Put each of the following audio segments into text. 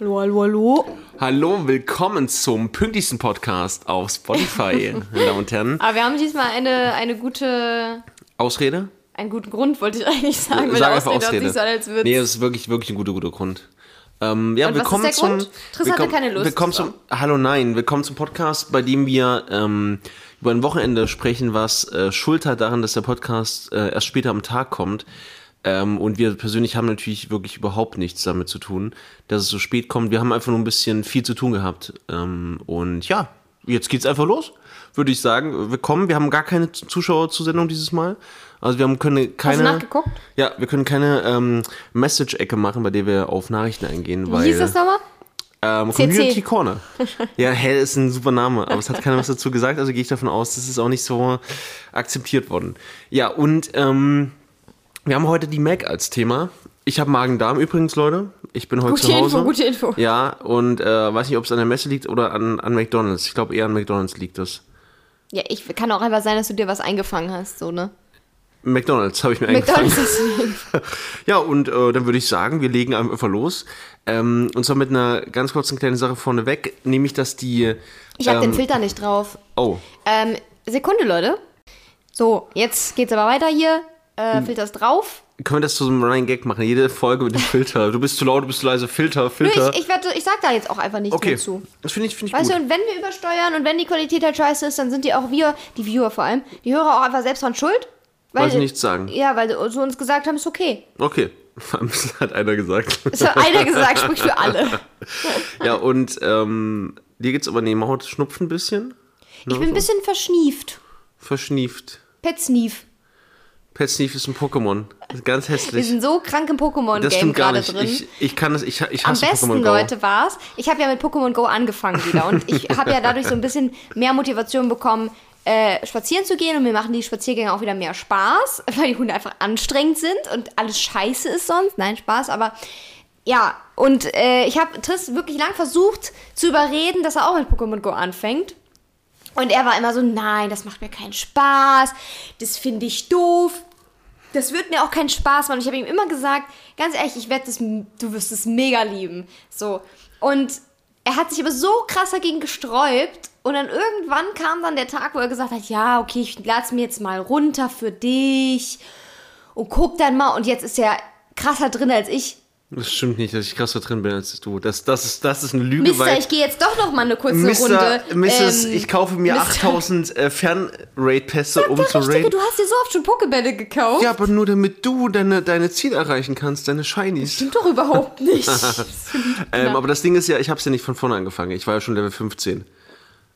Hallo, hallo, hallo. Hallo, willkommen zum pünktlichsten Podcast auf Spotify, meine Damen und Herren. Aber wir haben diesmal eine, eine gute, Ausrede? einen guten Grund, wollte ich eigentlich sagen. weil Sag der einfach Ausrede Ausrede. so als nee, das ist wirklich, wirklich ein guter, guter Grund. Ähm, ja, Und was willkommen ist der zum. Grund? Triss hatte willkommen- keine Lust, Willkommen zum. Hallo, nein, willkommen zum Podcast, bei dem wir ähm, über ein Wochenende sprechen, was äh, Schuld hat daran, dass der Podcast äh, erst später am Tag kommt. Ähm, und wir persönlich haben natürlich wirklich überhaupt nichts damit zu tun, dass es so spät kommt. Wir haben einfach nur ein bisschen viel zu tun gehabt. Ähm, und ja, jetzt geht's einfach los, würde ich sagen. Willkommen. Wir haben gar keine Zuschauerzusendung dieses Mal. Also wir haben können keine. nachgeguckt? Ja, wir können keine ähm, Message-Ecke machen, bei der wir auf Nachrichten eingehen, weil Wie hieß das nochmal? ähm, CC. Community Corner. ja, hell ist ein super Name, aber es hat keiner was dazu gesagt, also gehe ich davon aus, das ist auch nicht so akzeptiert worden. Ja, und ähm, wir haben heute die Mac als Thema. Ich habe Magen-Darm übrigens, Leute. Ich bin heute Gute zu Hause. Info, gute Info. Ja, und äh, weiß nicht, ob es an der Messe liegt oder an, an McDonalds. Ich glaube eher an McDonalds liegt das. Ja, ich kann auch einfach sein, dass du dir was eingefangen hast, so, ne? McDonalds habe ich mir eingefangen. McDonalds ist Ja, und äh, dann würde ich sagen, wir legen einfach los. Ähm, und zwar mit einer ganz kurzen kleinen Sache vorneweg, nämlich, dass die. Ich habe ähm, den Filter nicht drauf. Oh, Ähm, Sekunde, Leute. So, jetzt geht's aber weiter hier. Hm. Äh, Filter ist drauf. können wir das zu so einem Running Gag machen? Jede Folge mit dem Filter. Du bist zu laut, du bist zu leise. Filter, Nö, Filter. ich, ich, wette, ich sag da jetzt auch einfach nichts okay, mehr zu. das finde ich, find ich Weißt gut. du, und wenn wir übersteuern und wenn die Qualität halt scheiße ist, dann sind die auch wir, die Viewer vor allem, die Hörer auch einfach selbst dran schuld. Weil sie nichts sagen. Ja, weil sie uns gesagt haben, ist okay. Okay, das hat einer gesagt. Das hat einer gesagt, spricht für alle. ja, und ähm, dir geht's aber neben Haut Schnupfen ein bisschen? Ich bin ein bisschen verschnieft. Verschnieft. Petsnief. Pet Sneef ist ein Pokémon. Ganz Wir hässlich. sind so krank im Das Pokémon-Game stimmt gar gerade nicht. drin. Ich, ich kann das, ich, ich Am hasse besten, Pokémon Go. Leute, war's. Ich habe ja mit Pokémon Go angefangen wieder und ich habe ja dadurch so ein bisschen mehr Motivation bekommen, äh, spazieren zu gehen und mir machen die Spaziergänge auch wieder mehr Spaß, weil die Hunde einfach anstrengend sind und alles scheiße ist sonst. Nein, Spaß, aber ja, und äh, ich habe Triss wirklich lang versucht zu überreden, dass er auch mit Pokémon Go anfängt. Und er war immer so, nein, das macht mir keinen Spaß, das finde ich doof. Das wird mir auch keinen Spaß machen. Ich habe ihm immer gesagt, ganz ehrlich, ich werde das, du wirst es mega lieben. So. Und er hat sich aber so krass dagegen gesträubt. Und dann irgendwann kam dann der Tag, wo er gesagt hat, ja, okay, ich lade mir jetzt mal runter für dich. Und guck dann mal. Und jetzt ist er krasser drin als ich. Das stimmt nicht, dass ich krasser drin bin als du. Das, das, ist, das ist eine Lüge, Mister, weil. ich gehe jetzt doch noch mal eine kurze Mister, Runde. Mrs., ähm, ich kaufe mir Mister- 8000 äh, Fernrate-Pässe, um zu Richtige, raten. du hast dir so oft schon Pokebälle gekauft. Ja, aber nur damit du deine, deine Ziele erreichen kannst, deine Shinies. Stimmt doch überhaupt nicht. Ähm, aber das Ding ist ja, ich habe es ja nicht von vorne angefangen. Ich war ja schon Level 15.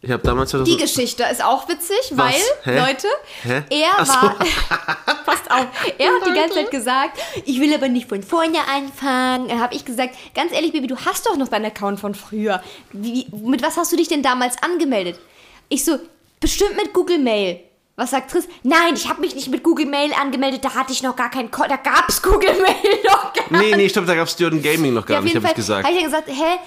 Ich habe damals Die 2000 Geschichte ist auch witzig, weil, Hä? Leute, Hä? er so. war. passt auf, er hat die ganze Zeit gesagt, ich will aber nicht von vorne anfangen. Dann habe ich gesagt, ganz ehrlich, Baby, du hast doch noch deinen Account von früher. Wie, mit was hast du dich denn damals angemeldet? Ich so, bestimmt mit Google Mail. Was sagt Triss? Nein, ich habe mich nicht mit Google Mail angemeldet, da hatte ich noch gar keinen Ko Da gab's Google Mail noch gar Nee, nee, ich glaube, da gab es Dirty Gaming noch gar ja, nicht, habe ich gesagt. habe ich dann gesagt, hä,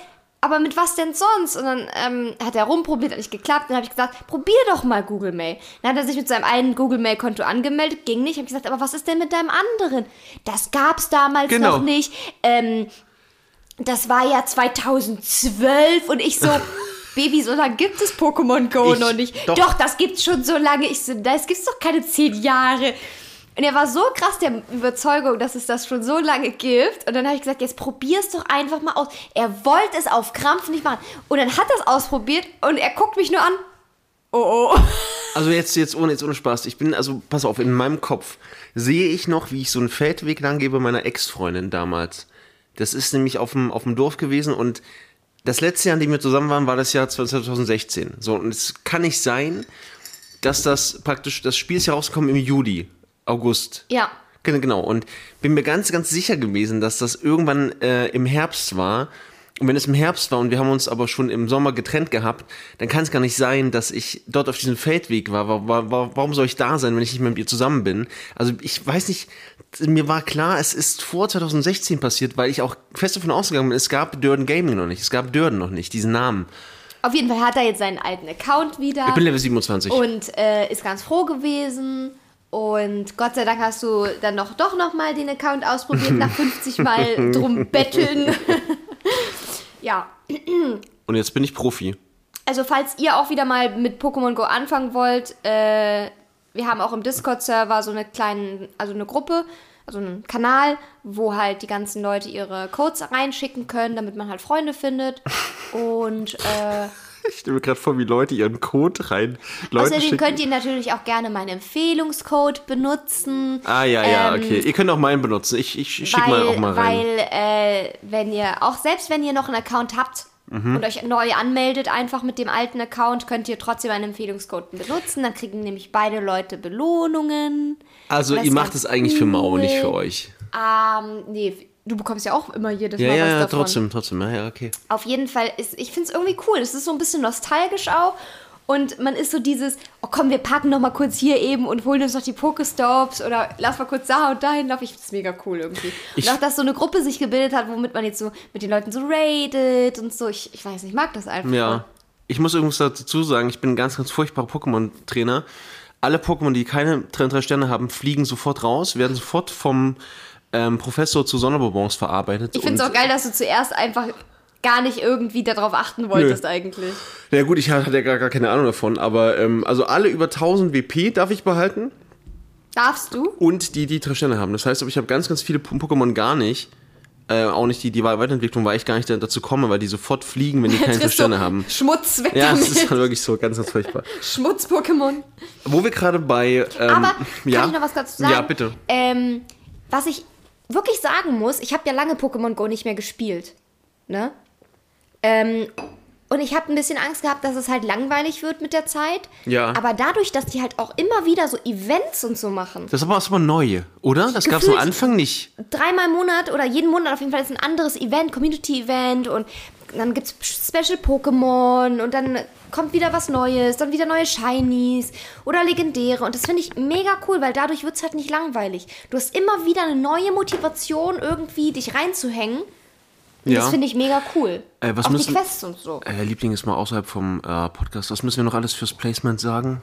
aber mit was denn sonst? Und dann ähm, hat er rumprobiert, hat nicht geklappt. Dann habe ich gesagt, probier doch mal Google Mail. Dann hat er sich mit seinem einen Google Mail Konto angemeldet, ging nicht. Habe ich gesagt, aber was ist denn mit deinem anderen? Das gab's damals Genau. noch nicht. Ähm, das war ja 2012 und ich so, Baby, so lange gibt es Pokémon Go Ich- noch nicht. doch. Doch. das gibt's schon so lange. Ich so, das gibt's doch keine zehn Jahre. Und er war so krass der Überzeugung, dass es das schon so lange gibt. Und dann habe ich gesagt, jetzt probier's doch einfach mal aus. Er wollte es auf Krampf nicht machen. Und dann hat er es ausprobiert und er guckt mich nur an. Oh oh. Also jetzt, jetzt ohne, jetzt ohne Spaß. Ich bin, also pass auf, in meinem Kopf sehe ich noch, wie ich so einen Feldweg lang gebe meiner Ex-Freundin damals. Das ist nämlich auf dem, auf dem Dorf gewesen und das letzte Jahr, in dem wir zusammen waren, war das Jahr 2016. So, und es kann nicht sein, dass das praktisch, das Spiel ist ja rausgekommen im Juli, August. Ja. Genau. Und bin mir ganz, ganz sicher gewesen, dass das irgendwann äh, im Herbst war. Und wenn es im Herbst war und wir haben uns aber schon im Sommer getrennt gehabt, dann kann es gar nicht sein, dass ich dort auf diesem Feldweg war. Wa- wa- wa- Warum soll ich da sein, wenn ich nicht mehr mit ihr zusammen bin? Also ich weiß nicht, mir war klar, es ist vor 2016 passiert, weil ich auch fest davon ausgegangen bin, es gab Dörden Gaming noch nicht. Es gab Dörden noch nicht, diesen Namen. Auf jeden Fall hat er jetzt seinen alten Account wieder. Ich bin Level 27. und äh, ist ganz froh gewesen. Und Gott sei Dank hast du dann noch doch noch mal den Account ausprobiert nach 50 Mal drum betteln. Ja. Und jetzt bin ich Profi. Also falls ihr auch wieder mal mit Pokémon Go anfangen wollt, äh, wir haben auch im Discord-Server so eine kleine, also eine Gruppe, also einen Kanal, wo halt die ganzen Leute ihre Codes reinschicken können, damit man halt Freunde findet. Und äh, Ich stelle mir gerade vor, wie Leute ihren Code rein. Leute außerdem schicken- könnt ihr natürlich auch gerne meinen Empfehlungscode benutzen. Ah, ja, ja, ähm, okay. Ihr könnt auch meinen benutzen. Ich, ich schicke mal auch mal rein. Weil, äh, wenn ihr, auch selbst wenn ihr noch einen Account habt Mhm. und euch neu anmeldet, einfach mit dem alten Account, könnt ihr trotzdem einen Empfehlungscode benutzen. Dann kriegen nämlich beide Leute Belohnungen. also, ihr macht es eigentlich für Mao, nicht für euch. Ähm, nee, du bekommst ja auch immer jedes Ja, Mal ja, was ja, davon. trotzdem, trotzdem. Ja, ja, okay. Auf jeden Fall ist, ich finde es irgendwie cool. Es ist so ein bisschen nostalgisch auch. Und man ist so dieses, oh komm, wir packen noch mal kurz hier eben und holen uns noch die Pokestops oder lass mal kurz da und dahin laufen. Ich finde es mega cool irgendwie. Ich- und auch, dass so eine Gruppe sich gebildet hat, womit man jetzt so mit den Leuten so raidet und so. Ich, ich weiß nicht, ich mag das einfach. Ja. Ich muss irgendwas dazu sagen, ich bin ein ganz, ganz furchtbarer Pokémon-Trainer. Alle Pokémon, die keine drei, drei Sterne haben, fliegen sofort raus, werden sofort vom ähm, Professor zu Sonderbonbons verarbeitet. Ich finde es auch geil, dass du zuerst einfach gar nicht irgendwie darauf achten wolltest eigentlich. Ja gut, ich hatte ja gar, gar keine Ahnung davon, aber ähm, also alle über 1000 WP darf ich behalten Darfst du? und die, die drei Sterne haben. Das heißt, ich habe ganz, ganz viele Pokémon gar nicht. Äh, auch nicht die, die Weiterentwicklung, weil ich gar nicht dazu komme, weil die sofort fliegen, wenn die keine Sterne haben. Schmutz weg Ja, das ist halt wirklich so ganz, ganz furchtbar. Schmutz-Pokémon. Wo wir gerade bei. Ähm, Aber ja, kann ich noch was dazu sagen? Ja, bitte. Ähm, was ich wirklich sagen muss, ich habe ja lange Pokémon Go nicht mehr gespielt. Ne? Ähm, und ich habe ein bisschen Angst gehabt, dass es halt langweilig wird mit der Zeit. Ja. Aber dadurch, dass die halt auch immer wieder so Events und so machen. Das ist aber, aber neu, oder? Das gab es am Anfang nicht. Dreimal im Monat oder jeden Monat auf jeden Fall ist ein anderes Event, Community-Event und dann gibt es Special Pokémon und dann kommt wieder was Neues, dann wieder neue Shinies oder Legendäre und das finde ich mega cool, weil dadurch wird es halt nicht langweilig. Du hast immer wieder eine neue Motivation, irgendwie dich reinzuhängen. Und Ja. Das finde ich mega cool. Äh, was auch müssen- die Quests und so. Äh, Liebling ist mal außerhalb vom äh, Podcast. Was müssen wir noch alles fürs Placement sagen?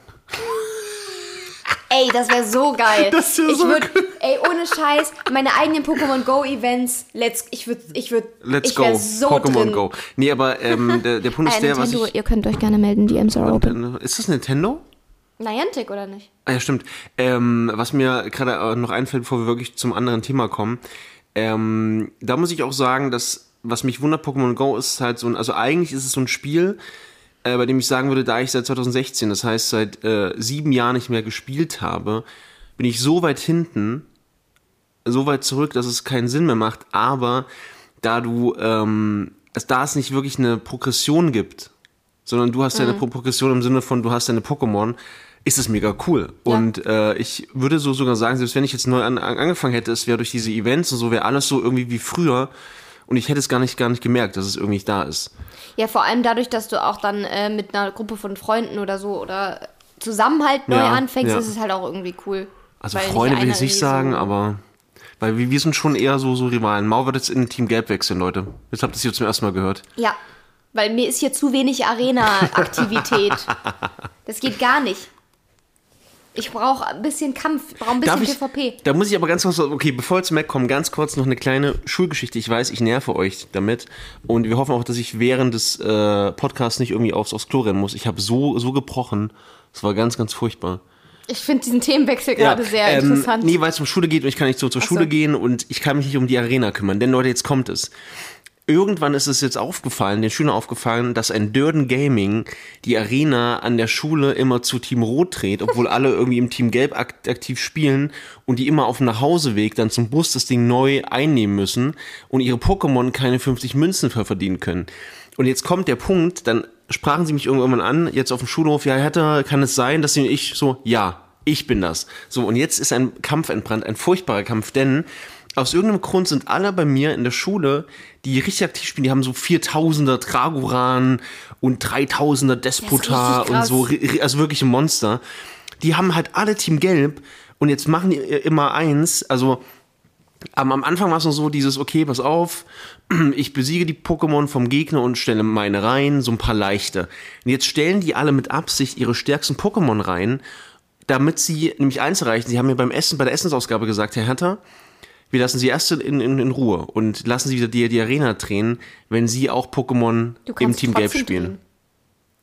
Ey, das wäre so geil. Das wär ich so würd, ey, ohne Scheiß, meine eigenen Pokémon Go Events, let's, ich würde, ich würde, Let's ich go. so Pokémon drin. Go. Nee, aber ähm, der, der Punkt ist Äh, der, was Nintendo, ich. ihr könnt euch gerne melden, DMs are open. Ist das Nintendo? Niantic oder nicht? Ah ja, stimmt. Ähm, was mir gerade äh, noch einfällt, bevor wir wirklich zum anderen Thema kommen, ähm, da muss ich auch sagen, dass was mich wundert, Pokémon Go ist halt so ein, also eigentlich ist es so ein Spiel, äh, bei dem ich sagen würde, da ich seit 2016, das heißt seit äh, sieben Jahren nicht mehr gespielt habe, bin ich so weit hinten, so weit zurück, dass es keinen Sinn mehr macht, aber da du, ähm, da es nicht wirklich eine Progression gibt, sondern du hast deine Pro- Progression im Sinne von, du hast deine Pokémon, ist es mega cool. Und äh, ich würde so sogar sagen, selbst wenn ich jetzt neu an, an, angefangen hätte, es wäre durch diese Events und so, wäre alles so irgendwie wie früher und ich hätte es gar nicht, gar nicht gemerkt, dass es irgendwie da ist. Ja, vor allem dadurch, dass du auch dann äh, mit einer Gruppe von Freunden oder so oder zusammen halt neu Ja, anfängst, ja. ist es halt auch irgendwie cool. Also Freunde will ich nicht sagen, so- aber weil wir, wir sind schon eher so, so Rivalen. Mau wird jetzt in Team Gelb wechseln, Leute. Jetzt habt ihr es hier zum ersten Mal gehört. Ja, weil mir ist hier zu wenig Arena-Aktivität. das geht gar nicht. Ich brauche ein bisschen Kampf, brauche ein bisschen Darf ich, PvP. Da muss ich aber ganz kurz, okay, bevor wir zum Mac kommen, ganz kurz noch eine kleine Schulgeschichte. Ich weiß, ich nerve euch damit und wir hoffen auch, dass ich während des äh, Podcasts nicht irgendwie aufs, aufs Klo rennen muss. Ich habe so, so gebrochen. Es war ganz, ganz furchtbar. Ich finde diesen Themenwechsel gerade sehr interessant. Nee, weil es um Schule geht und ich kann nicht so zur so. Schule gehen und ich kann mich nicht um die Arena kümmern. Denn Leute, jetzt kommt es. Irgendwann ist es jetzt aufgefallen, den Schülern aufgefallen, dass ein Dörden Gaming die Arena an der Schule immer zu Team Rot dreht, obwohl alle irgendwie im Team Gelb akt aktiv spielen und die immer auf dem Nachhauseweg dann zum Bus das Ding neu einnehmen müssen und ihre Pokémon keine 50 Münzen verdienen können. Und jetzt kommt der Punkt, dann sprachen sie mich irgendwann an, jetzt auf dem Schulhof, ja, Hertha, kann es sein, dass sie ich so, ja, ich bin das. So, und jetzt ist ein Kampf entbrannt, ein furchtbarer Kampf, denn aus irgendeinem Grund sind alle bei mir in der Schule, die richtig aktiv spielen, die haben so 4000er Dragoran und 3000er Despota und so, also wirkliche Monster. Die haben halt alle Team Gelb und jetzt machen die immer eins, also am, am Anfang war es noch so dieses, okay, pass auf, ich besiege die Pokémon vom Gegner und stelle meine rein, so ein paar leichte. Und jetzt stellen die alle mit Absicht ihre stärksten Pokémon rein, damit sie nämlich eins erreichen. Sie haben mir beim Essen, bei der Essensausgabe gesagt, Herr Hertha, wir lassen sie erst in, in, in Ruhe und lassen sie wieder die, die Arena drehen, wenn sie auch Pokémon im Team Gelb spielen. drehen.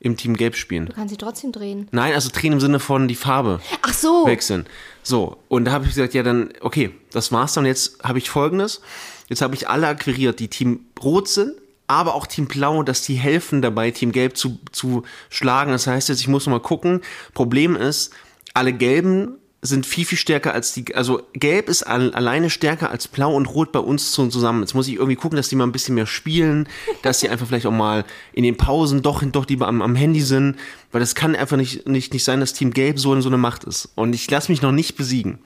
Im Team Gelb spielen. Du kannst sie trotzdem drehen. Nein, also drehen im Sinne von die Farbe Ach so. wechseln. So, und da habe ich gesagt, ja dann, okay, das war's dann. Jetzt habe ich folgendes. Jetzt habe ich alle akquiriert, die Team Rot sind, aber auch Team Blau, dass die helfen dabei, Team Gelb zu, zu schlagen. Das heißt jetzt, ich muss noch mal gucken. Problem ist, alle Gelben sind viel, viel stärker als die, also Gelb ist al alleine stärker als Blau und Rot bei uns zu- zusammen. Jetzt muss ich irgendwie gucken, dass die mal ein bisschen mehr spielen, dass sie einfach vielleicht auch mal in den Pausen doch, doch lieber am, am Handy sind, weil das kann einfach nicht, nicht, nicht sein, dass Team Gelb so, so eine Macht ist. Und ich lasse mich noch nicht besiegen.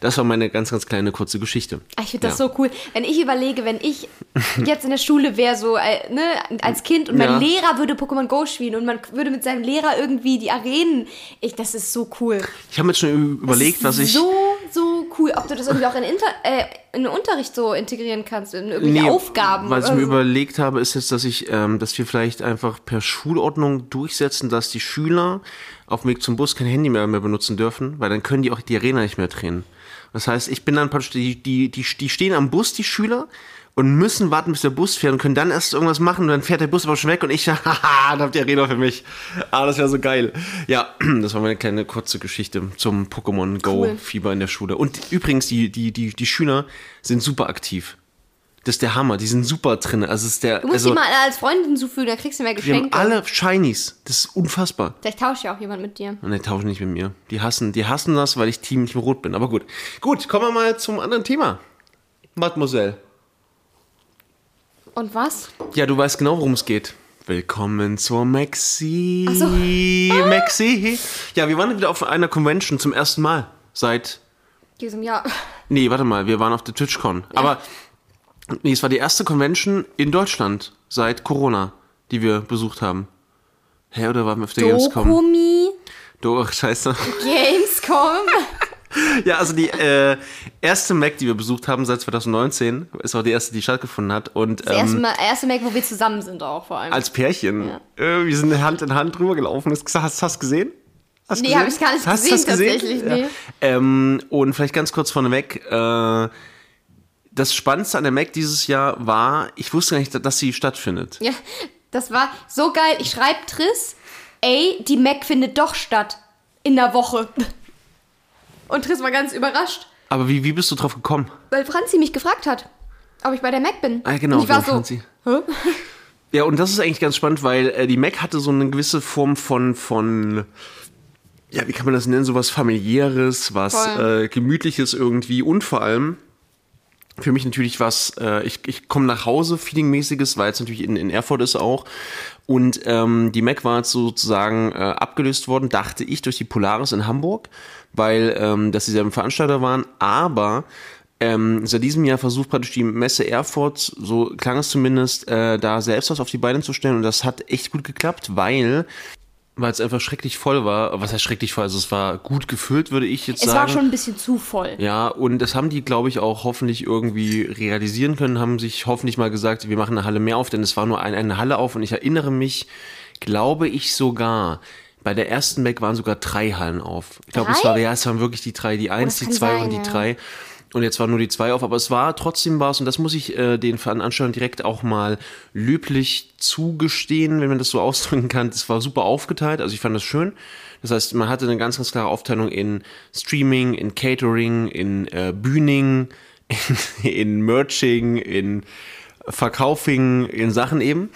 Das war meine ganz, ganz kleine kurze Geschichte. Ah, Ich finde das Ja. so cool. Wenn ich überlege, wenn ich jetzt in der Schule wäre, so äh, ne, als Kind und mein Ja. Lehrer würde Pokémon Go spielen und man würde mit seinem Lehrer irgendwie die Arenen. Ich, das ist so cool. Ich habe mir jetzt schon überlegt, was ich. So cool. Ob du das irgendwie auch in, Inter äh, in den Unterricht so integrieren kannst, in irgendwelche Aufgaben. Was ich mir so. überlegt habe, ist jetzt, dass ich, ähm, dass wir vielleicht einfach per Schulordnung durchsetzen, dass die Schüler auf dem Weg zum Bus kein Handy mehr, mehr benutzen dürfen, weil dann können die auch die Arena nicht mehr drehen. Das heißt, ich bin dann praktisch, die, die, die, die stehen am Bus, die Schüler, und müssen warten, bis der Bus fährt und können dann erst irgendwas machen und dann fährt der Bus aber schon weg und ich, haha, dann habt ihr Arena für mich. Ah, das wäre so geil. Ja, das war meine kleine kurze Geschichte zum Pokémon Go Cool. Fieber in der Schule. Und übrigens, die, die, die, die Schüler sind super aktiv. Das ist der Hammer, die sind super drin. Also ist der, Du musst also, die mal als Freundin hinzufügen, da kriegst du mehr wir haben Geschenke. alle Shinies. Das ist unfassbar. Vielleicht tauscht ja auch jemand mit dir. Und die tauschen nicht mit mir. Die hassen, die hassen das, weil ich Team Team Rot bin. Aber gut. Gut, kommen wir mal zum anderen Thema. Mademoiselle. Und was? Ja, du weißt genau, worum es geht. Willkommen zur Maxi. so. Maxi. Ja, wir waren wieder auf einer Convention zum ersten Mal. Seit. Diesem Jahr. Nee, warte mal, wir waren auf der TwitchCon. Aber. Nee, es war die erste Convention in Deutschland seit Corona, die wir besucht haben. Hä, oder waren wir auf der Gamescom? Dokumi, Do, ach, scheiße. Gamescom. Ja, also die äh, erste Mac, die wir besucht haben seit 2019, ist auch die erste, die stattgefunden hat. Und Das erste, ähm, Mal, erste Mac, wo wir zusammen sind auch vor allem. als Pärchen, Ja. äh, wir sind Hand in Hand drüber gelaufen. Hast hast hast du gesehen? Hast Nee, hab ich gar nicht Hast du gesehen, das gesehen? tatsächlich, Ja. nee. Ähm, und vielleicht ganz kurz vorneweg, äh, das Spannendste an der Mac dieses Jahr war, ich wusste gar nicht, dass sie stattfindet. Ja, das war so geil. Ich schreibe Triss, ey, die Mac findet doch statt. In der Woche. Und Triss war ganz überrascht, Aber wie, wie bist du drauf gekommen? weil Franzi mich gefragt hat, ob ich bei der Mac bin. Ah, genau, Und ich war genau, so, Franzi. Hä? Ja, und das ist eigentlich ganz spannend, weil äh, die Mac hatte so eine gewisse Form von, von, ja, wie kann man das nennen, so was familiäres, was äh, gemütliches irgendwie und vor allem für mich natürlich was, äh, ich, ich komme nach Hause, Feeling-mäßiges, weil es natürlich in, in Erfurt ist auch. Und ähm, die Mac war jetzt sozusagen äh, abgelöst worden, dachte ich, durch die Polaris in Hamburg, weil ähm, das dieselben Veranstalter waren. Aber ähm, seit diesem Jahr versucht praktisch die Messe Erfurt, so klang es zumindest, äh, da selbst was auf die Beine zu stellen. Und das hat echt gut geklappt, weil weil es einfach schrecklich voll war. Was heißt schrecklich voll? Also es war gut gefüllt, würde ich jetzt Es sagen. war schon ein bisschen zu voll. Ja, und das haben die, glaube ich, auch hoffentlich irgendwie realisieren können, haben sich hoffentlich mal gesagt, wir machen eine Halle mehr auf, denn es war nur ein, eine Halle auf und ich erinnere mich, glaube ich sogar, bei der ersten Mac waren sogar drei Hallen auf. Ich glaube, es war, ja, es waren wirklich die drei, die eins, das die zwei sein, und die ja. drei. Und jetzt waren nur die zwei auf, aber es war trotzdem was, und das muss ich äh, den Veranstaltern direkt auch mal löblich zugestehen, wenn man das so ausdrücken kann. Das war super aufgeteilt, also ich fand das schön. Das heißt, man hatte eine ganz, ganz klare Aufteilung in Streaming, in Catering, in äh, Bühning, in, in Merching, in Verkaufing, in Sachen eben.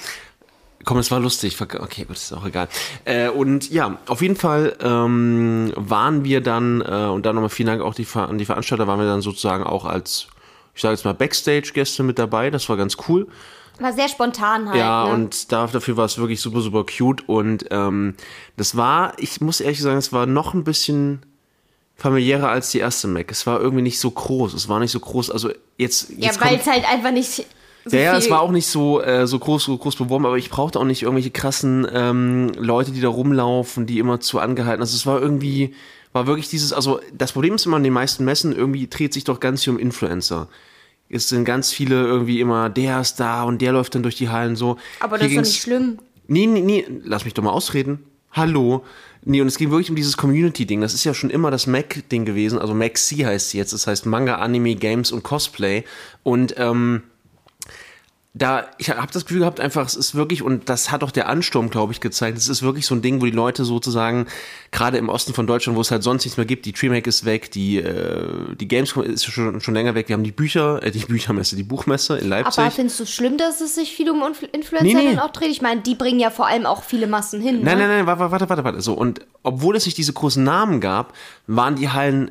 Komm, es war lustig. Okay, gut, ist auch egal. Äh, und ja, auf jeden Fall ähm, waren wir dann, äh, und dann nochmal vielen Dank auch die, an die Veranstalter, waren wir dann sozusagen auch als, ich sage jetzt mal, Backstage-Gäste mit dabei. Das war ganz cool. War sehr spontan halt. Ja, ne? und da, dafür war es wirklich super, super cute. Und ähm, das war, ich muss ehrlich sagen, es war noch ein bisschen familiärer als die erste Mac. Es war irgendwie nicht so groß. Es war nicht so groß. Also jetzt, ja, jetzt weil kommt, es halt einfach nicht so ja, ja, es war auch nicht so, äh, so groß, so groß beworben, aber ich brauchte auch nicht irgendwelche krassen ähm, Leute, die da rumlaufen, die immer zu angehalten. Also es war irgendwie, war wirklich dieses, also das Problem ist immer an den meisten Messen, irgendwie dreht sich doch ganz viel um Influencer. Es sind ganz viele irgendwie immer, der ist da und der läuft dann durch die Hallen so. aber das Hier ist doch nicht schlimm. Nee, nee, nee, lass mich doch mal ausreden. Hallo. Nee, und es ging wirklich um dieses Community-Ding. Das ist ja schon immer das Mac-Ding gewesen. Also Mac-C heißt sie jetzt. Das heißt Manga, Anime, Games und Cosplay. Und ähm, da, ich habe das Gefühl gehabt, einfach, es ist wirklich, und das hat auch der Ansturm, glaube ich, gezeigt, es ist wirklich so ein Ding, wo die Leute sozusagen, gerade im Osten von Deutschland, wo es halt sonst nichts mehr gibt, die Treemake ist weg, die, äh, die Gamescom ist schon, schon länger weg, wir haben die Bücher, äh, die Büchermesse, die Buchmesse in Leipzig. Aber findest du es schlimm, dass es sich viel um Influencer nee, nee. auch dreht? Ich meine, die bringen ja vor allem auch viele Massen hin. Nein, ne? nein, nein, warte, warte, warte, warte. So, und obwohl es nicht diese großen Namen gab, waren die Hallen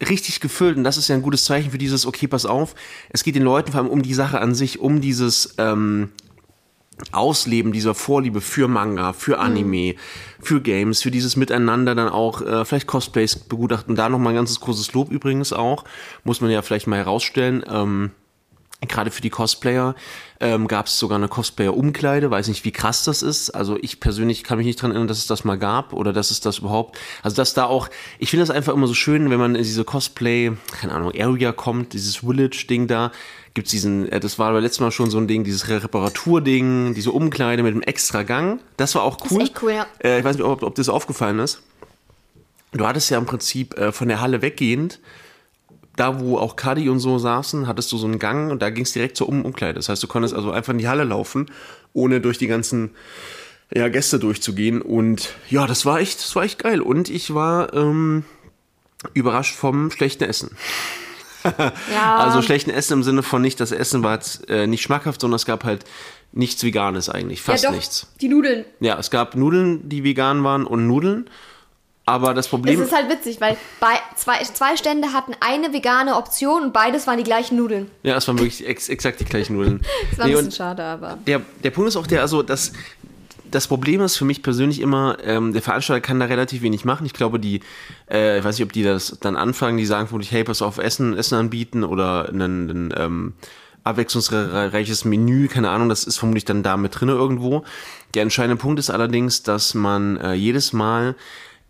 richtig gefüllt und das ist ja ein gutes Zeichen für dieses, okay, pass auf, es geht den Leuten vor allem um die Sache an sich, um dieses ähm, Ausleben dieser Vorliebe für Manga, für Anime, mhm. für Games, für dieses Miteinander dann auch äh, vielleicht Cosplays begutachten. Da nochmal ein ganzes großes Lob übrigens auch, muss man ja vielleicht mal herausstellen. Ähm, Gerade für die Cosplayer ähm, gab es sogar eine Cosplayer-Umkleide, weiß nicht, wie krass das ist. Also ich persönlich kann mich nicht dran erinnern, dass es das mal gab oder dass es das überhaupt. Also dass da auch, ich finde das einfach immer so schön, wenn man in diese Cosplay, keine Ahnung, Area kommt, dieses Village-Ding da, gibt's diesen, äh, das war aber letztes Mal schon so ein Ding, dieses Reparaturding, diese Umkleide mit einem extra Gang. Das war auch cool. Das ist echt cool, ja. Äh, ich weiß nicht, ob, ob das aufgefallen ist. Du hattest ja im Prinzip äh, von der Halle weggehend da, wo auch Kadi und so saßen, hattest du so einen Gang und da ging es direkt zur um Umkleide. Das heißt, du konntest also einfach in die Halle laufen, ohne durch die ganzen ja, Gäste durchzugehen. Und ja, das war echt, das war echt geil. Und ich war ähm, überrascht vom schlechten Essen. ja. Also schlechten Essen im Sinne von nicht, das Essen war jetzt, äh, nicht schmackhaft, sondern es gab halt nichts Veganes eigentlich, fast ja, doch, nichts. Die Nudeln. Ja, es gab Nudeln, die vegan waren und Nudeln. Aber das Problem. Es ist halt witzig, weil bei zwei, zwei Stände hatten eine vegane Option und beides waren die gleichen Nudeln. Ja, es waren wirklich ex, exakt die gleichen Nudeln. das war nee, ein bisschen schade, aber. Der, der Punkt ist auch der, also das, das Problem ist für mich persönlich immer, ähm, der Veranstalter kann da relativ wenig machen. Ich glaube, die, äh, ich weiß nicht, ob die das dann anfangen, die sagen vermutlich, hey, pass auf, Essen, Essen anbieten oder einen, einen ähm, abwechslungsreiches Menü, keine Ahnung, das ist vermutlich dann da mit drin irgendwo. Der entscheidende Punkt ist allerdings, dass man äh, jedes Mal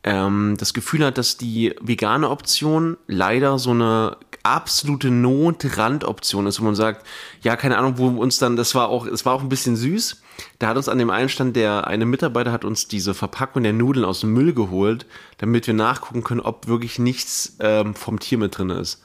ähm, das Gefühl hat, dass die vegane Option leider so eine absolute Notrandoption ist, wo man sagt, ja, keine Ahnung, wo uns dann, das war auch, es war auch ein bisschen süß. Da hat uns an dem Einstand der eine Mitarbeiter hat uns diese Verpackung der Nudeln aus dem Müll geholt, damit wir nachgucken können, ob wirklich nichts ähm, vom Tier mit drin ist.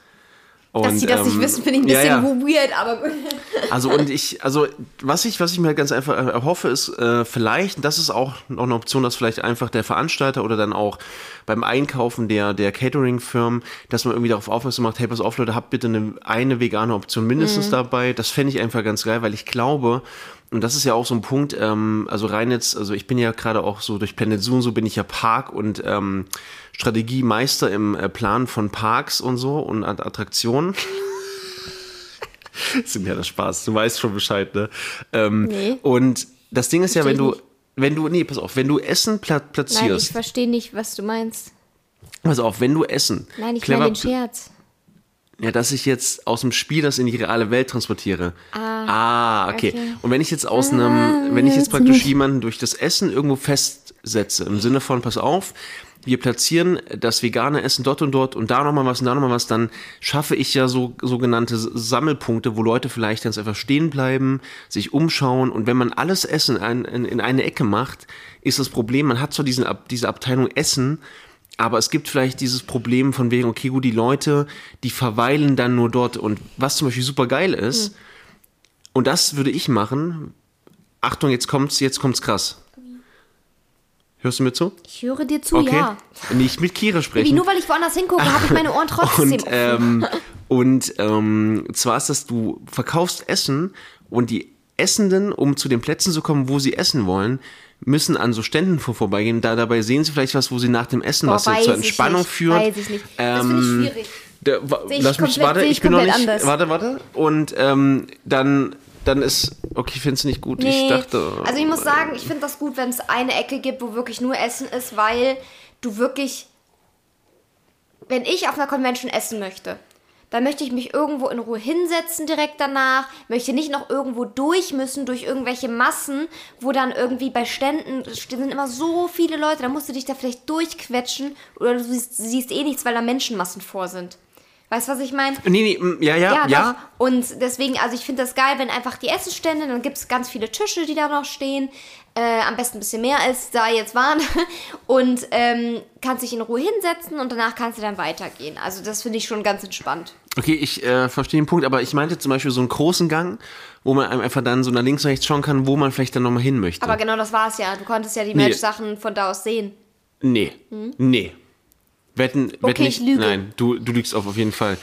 Und, Dass sie das ähm, nicht wissen, finde ich ein bisschen ja, ja. weird, aber gut. Also und ich, also was ich, was ich mir ganz einfach erhoffe, ist äh, vielleicht, das ist auch noch eine Option, dass vielleicht einfach der Veranstalter oder dann auch beim Einkaufen der, der Catering-Firmen, dass man irgendwie darauf aufmerksam macht, hey, pass auf, Leute, habt bitte eine, eine vegane Option mindestens mhm. dabei. Das fände ich einfach ganz geil, weil ich glaube, und das ist ja auch so ein Punkt, ähm, also rein jetzt, also ich bin ja gerade auch so durch Planet Zoo, so bin ich ja Park und ähm, Strategiemeister im äh, Plan von Parks und so und Attraktionen. das ist mir das Spaß, du weißt schon Bescheid, ne? Ähm, nee. Und das Ding ist ja, wenn du, nicht. wenn du, nee, pass auf, wenn du Essen pla platzierst. Nein, ich verstehe nicht, was du meinst. Pass auf, wenn du Essen. Nein, ich meine den Scherz. Ja, dass ich jetzt aus dem Spiel das in die reale Welt transportiere. Ah, ah okay. okay. Und wenn ich jetzt aus einem, ah, wenn ich jetzt praktisch jemanden durch das Essen irgendwo festsetze, im Sinne von, pass auf, wir platzieren das vegane Essen dort und dort und da nochmal was und da nochmal was, dann schaffe ich ja so sogenannte Sammelpunkte, wo Leute vielleicht ganz einfach stehen bleiben, sich umschauen und wenn man alles Essen in, in, in eine Ecke macht, ist das Problem, man hat zwar diesen, diese Abteilung Essen, aber es gibt vielleicht dieses Problem von wegen, okay, gut, die Leute, die verweilen dann nur dort. Und was zum Beispiel super geil ist, mhm. und das würde ich machen, Achtung, jetzt kommt's, jetzt kommt's krass. Hörst du mir zu? Ich höre dir zu, okay. ja. Nicht mit Kira sprechen. Wie nur weil ich woanders hingucke, habe ich meine Ohren trotzdem und, ähm, und ähm, zwar ist das, du verkaufst Essen und die Essenden, um zu den Plätzen zu kommen, wo sie essen wollen, müssen an so Ständen vor vorbeigehen. Da dabei sehen sie vielleicht was, wo sie nach dem Essen Boah, was zur Entspannung nicht, führt. Weiß ich nicht. Das ähm, finde ich schwierig. Der, lass mich, warte, ich, ich bin noch nicht. Anders. Warte, warte. Und ähm, dann dann ist, okay, findest du nicht gut? Nee. Ich dachte. Also ich muss sagen, ich finde das gut, wenn es eine Ecke gibt, wo wirklich nur Essen ist, weil du wirklich. Wenn ich auf einer Convention essen möchte, dann möchte ich mich irgendwo in Ruhe hinsetzen direkt danach, möchte nicht noch irgendwo durch müssen, durch irgendwelche Massen, wo dann irgendwie bei Ständen sind immer so viele Leute, da musst du dich da vielleicht durchquetschen oder du siehst, siehst eh nichts, weil da Menschenmassen vor sind. Weißt du, was ich meine? Nee, nee, mm, ja, ja, ja. Ja. Und deswegen, also ich finde das geil, wenn einfach die Essenstände, dann gibt es ganz viele Tische, die da noch stehen. Äh, am besten ein bisschen mehr als da jetzt waren. Und ähm, kannst dich in Ruhe hinsetzen und danach kannst du dann weitergehen. Also das finde ich schon ganz entspannt. Okay, ich äh, verstehe den Punkt, aber ich meinte zum Beispiel so einen großen Gang, wo man einfach dann so nach links und rechts schauen kann, wo man vielleicht dann nochmal hin möchte. Aber genau das war es ja. Du konntest ja die Nee. Merch-Sachen von da aus sehen. Nee. Nee. Wetten, wetten? Okay, nicht. ich lüge. Nein, du, du lügst auf, auf jeden Fall.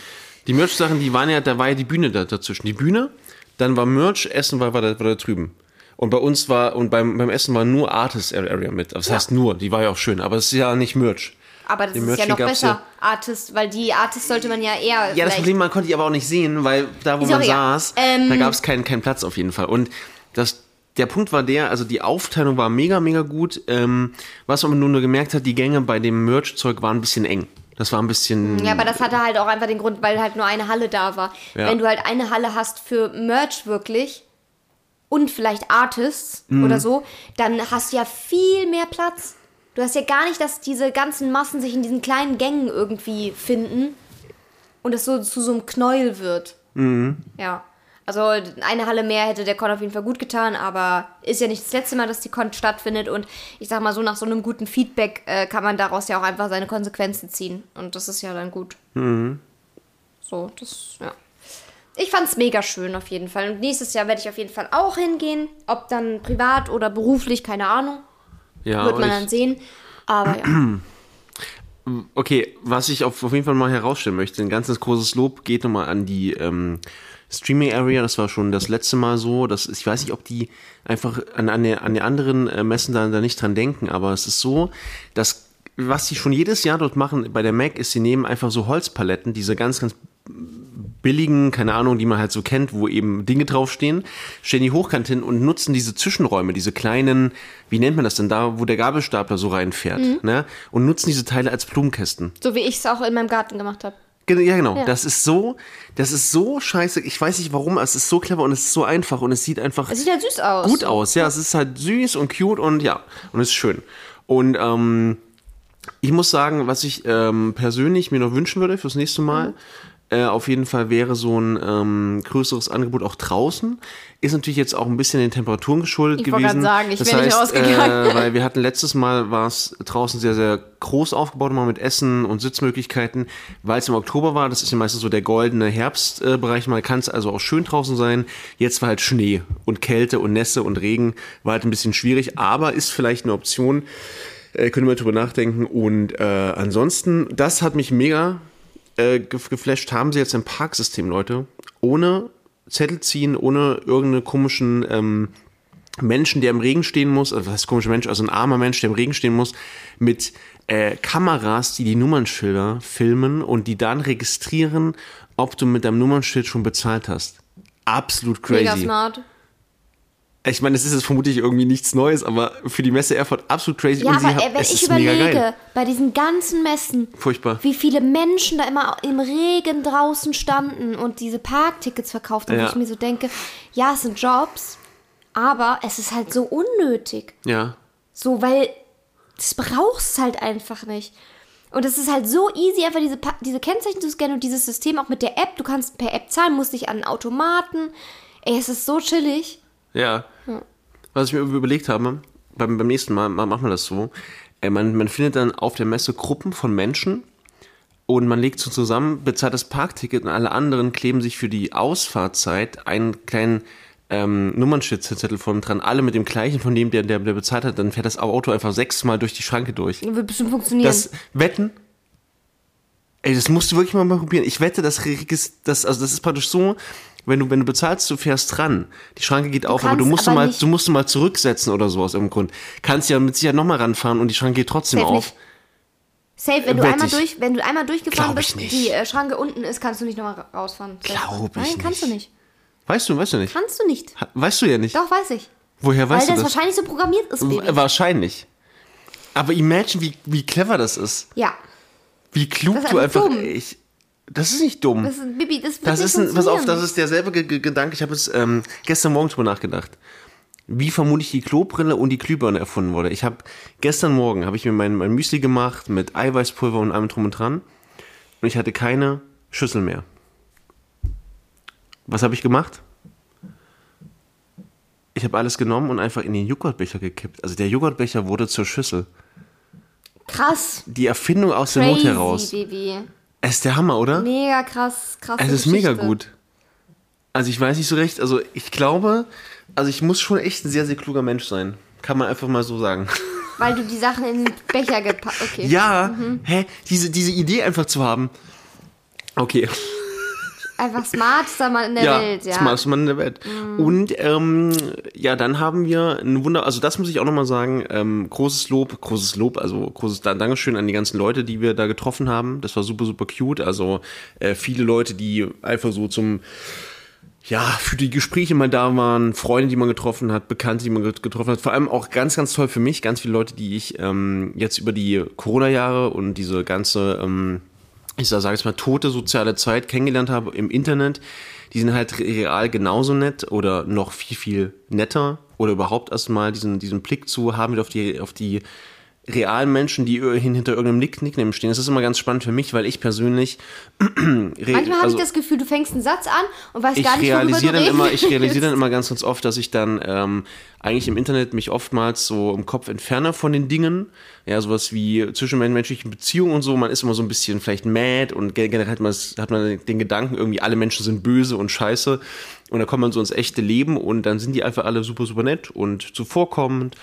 Die Merch-Sachen, die waren ja, da war ja die Bühne da, dazwischen. Die Bühne, dann war Merch, Essen war, war, da, war da drüben. Und bei uns war, und beim, beim Essen war nur Artist Area mit. Das heißt nur, die war ja auch schön, aber es ist ja nicht Merch. Aber das Den ist ja noch besser, Artist, weil die Artist sollte man ja eher. Ja, das Problem, man konnte die aber auch nicht sehen, weil da, wo Ist man saß, Ähm, da gab es keinen, keinen Platz auf jeden Fall. Und das, der Punkt war der, also die Aufteilung war mega, mega gut. Ähm, was man nur, nur gemerkt hat, die Gänge bei dem Merch-Zeug waren ein bisschen eng. Das war ein bisschen. Ja, aber das hatte halt auch einfach den Grund, weil halt nur eine Halle da war. Ja. Wenn du halt eine Halle hast für Merch wirklich und vielleicht Artists Mhm. oder so, dann hast du ja viel mehr Platz. Du hast ja gar nicht, dass diese ganzen Massen sich in diesen kleinen Gängen irgendwie finden und es so zu so einem Knäuel wird. Mhm. Ja. Also eine Halle mehr hätte der Con auf jeden Fall gut getan, aber ist ja nicht das letzte Mal, dass die Con stattfindet und ich sag mal so, nach so einem guten Feedback äh, kann man daraus ja auch einfach seine Konsequenzen ziehen und das ist ja dann gut. So, das, ja. Ich fand's mega schön auf jeden Fall und nächstes Jahr werde ich auf jeden Fall auch hingehen, ob dann privat oder beruflich, keine Ahnung, ja, wird man dann sehen, aber ja. Okay, was ich auf, auf jeden Fall mal herausstellen möchte, ein ganzes großes Lob geht nochmal an die ähm, Streaming Area. Das war schon das letzte Mal so. Das ist, ich weiß nicht, ob die einfach an, an, der, an die anderen äh, Messen da, da nicht dran denken, aber es ist so, dass was sie schon jedes Jahr dort machen bei der Mac ist, sie nehmen einfach so Holzpaletten, diese ganz, ganz billigen, keine Ahnung, die man halt so kennt, wo eben Dinge draufstehen, stellen die hochkant hin und nutzen diese Zwischenräume, diese kleinen, wie nennt man das denn da, wo der Gabelstapler so reinfährt, ne? Und nutzen diese Teile als Blumenkästen. So wie ich es auch in meinem Garten gemacht habe. Ge- Ja, genau. Ja. Das ist so, das ist so scheiße. Ich weiß nicht warum, es ist so clever und es ist so einfach und es sieht einfach Es sieht halt süß aus. gut aus. Ja, es ist halt süß und cute und ja, und es ist schön. Und ähm, ich muss sagen, was ich ähm, persönlich mir noch wünschen würde fürs nächste Mal, Mhm. Äh, auf jeden Fall wäre so ein ähm, größeres Angebot auch draußen. Ist natürlich jetzt auch ein bisschen den Temperaturen geschuldet Ich wollte gewesen. grad sagen, ich das nicht heißt, rausgegangen. Äh, weil wir hatten letztes Mal war es draußen sehr, sehr groß aufgebaut, mal mit Essen und Sitzmöglichkeiten, weil es im Oktober war. Das ist ja meistens so der goldene Herbstbereich. Mal kann es also auch schön draußen sein. Jetzt war halt Schnee und Kälte und Nässe und Regen. War halt ein bisschen schwierig, aber ist vielleicht eine Option. Äh, können wir drüber nachdenken. Und äh, ansonsten, das hat mich mega äh, gef- geflasht. Haben sie jetzt ein Parksystem, Leute, ohne Zettel ziehen, ohne irgendeine komischen ähm, Menschen, der im Regen stehen muss, also was heißt komischer Mensch, also ein armer Mensch, der im Regen stehen muss, mit äh, Kameras, die die Nummernschilder filmen und die dann registrieren, ob du mit deinem Nummernschild schon bezahlt hast. Absolut crazy. Mega smart. Ich meine, es ist jetzt vermutlich irgendwie nichts Neues, aber für die Messe Erfurt absolut crazy. Ja, und aber hat- wenn ich überlege, bei diesen ganzen Messen, Furchtbar. wie viele Menschen da immer im Regen draußen standen und diese Parktickets verkauft haben, Ja. wo ich mir so denke, ja, es sind Jobs, aber es ist halt so unnötig. Ja. So, weil das brauchst halt einfach nicht. Und es ist halt so easy, einfach diese, Pa- diese Kennzeichen zu scannen und dieses System auch mit der App. Du kannst per App zahlen, musst nicht an Automaten. Ey, es ist so chillig. Ja. Was ich mir überlegt habe, beim, beim nächsten Mal ma- machen wir das so. Äh, man, man findet dann auf der Messe Gruppen von Menschen und man legt so zusammen, bezahlt das Parkticket und alle anderen kleben sich für die Ausfahrtzeit einen kleinen ähm, Nummernschildzettel von dran, alle mit dem gleichen von dem, der, der, der bezahlt hat, dann fährt das Auto einfach sechsmal durch die Schranke durch. Wird bestimmt funktionieren. Das Wetten. Ey, das musst du wirklich mal, mal probieren. Ich wette, das, das, also das ist praktisch so, wenn du, wenn du bezahlst, du fährst dran. Die Schranke geht auf, aber du musst du aber mal, nicht- du musst du mal zurücksetzen oder so aus irgendeinem Grund. Kannst ja mit Sicherheit nochmal ranfahren und die Schranke geht trotzdem Safe auf. nicht. Safe, wenn du Wett einmal ich. durch, wenn du einmal durchgefahren Glaub bist, nicht. die äh, Schranke unten ist, kannst du nicht nochmal rausfahren. Safe. Glaub ich Nein, kannst du nicht. nicht. Weißt du, weißt du nicht? Kannst du nicht. Ha- Weißt du ja nicht. Doch, weiß ich. Woher Weil weißt das, du das? wahrscheinlich so programmiert ist, Baby. Wahrscheinlich. Aber imagine, wie, wie clever das ist. Ja. Wie klug du einfach einfach. dumm. Ich, das ist nicht dumm. Das ist, Bibi, das Das ist ein, pass auf, das ist derselbe Ge Gedanke. Ich habe jetzt ähm, gestern Morgen drüber nachgedacht. Wie vermutlich die Klobrille und die Glühbirne erfunden wurde. Ich habe gestern Morgen habe ich mir mein, mein Müsli gemacht mit Eiweißpulver und allem drum und dran und ich hatte keine Schüssel mehr. Was habe ich gemacht? Ich habe alles genommen und einfach in den Joghurtbecher gekippt. Also der Joghurtbecher wurde zur Schüssel. Krass. Die Erfindung aus der Crazy, Not heraus. Baby. Es ist der Hammer, oder? Mega krass, krass. Es ist mega gut. Also ich weiß nicht so recht, also ich glaube, also ich muss schon echt ein sehr, sehr kluger Mensch sein. Kann man einfach mal so sagen. Weil du die Sachen in den Becher gepackt Okay. Ja, hä, diese, diese Idee einfach zu haben. Okay. Einfach smartester Mann in der ja, Welt, ja. smarteste Mann in der Welt. Und ähm, ja, dann haben wir ein Wunder, also das muss ich auch nochmal sagen, ähm, großes Lob, großes Lob, also großes Dan- Dankeschön an die ganzen Leute, die wir da getroffen haben. Das war super, super cute. Also äh, viele Leute, die einfach so zum ja, für die Gespräche mal da waren, Freunde, die man getroffen hat, Bekannte, die man get- getroffen hat. Vor allem auch ganz, ganz toll für mich, ganz viele Leute, die ich ähm, jetzt über die Corona-Jahre und diese ganze, ähm, ich sage jetzt mal, tote soziale Zeit kennengelernt habe im Internet. Die sind halt real genauso nett oder noch viel, viel netter. Oder überhaupt erstmal diesen, diesen Blick zu haben auf die, auf die realen Menschen, die hin- hinter irgendeinem Nick Nickname stehen. Das ist immer ganz spannend für mich, weil ich persönlich Manchmal habe ich das Gefühl, du fängst einen Satz an und weißt gar nicht, worüber du realisiere dann immer, ich realisiere dann immer ganz, ganz oft, dass ich dann ähm, eigentlich im Internet mich oftmals so im Kopf entferne von den Dingen. Ja, sowas wie zwischenmenschlichen Beziehungen und so. Man ist immer so ein bisschen vielleicht mad und ge- generell hat man, hat man den Gedanken, irgendwie alle Menschen sind böse und scheiße. Und dann kommt man so ins echte Leben und dann sind die einfach alle super, super nett und zuvorkommend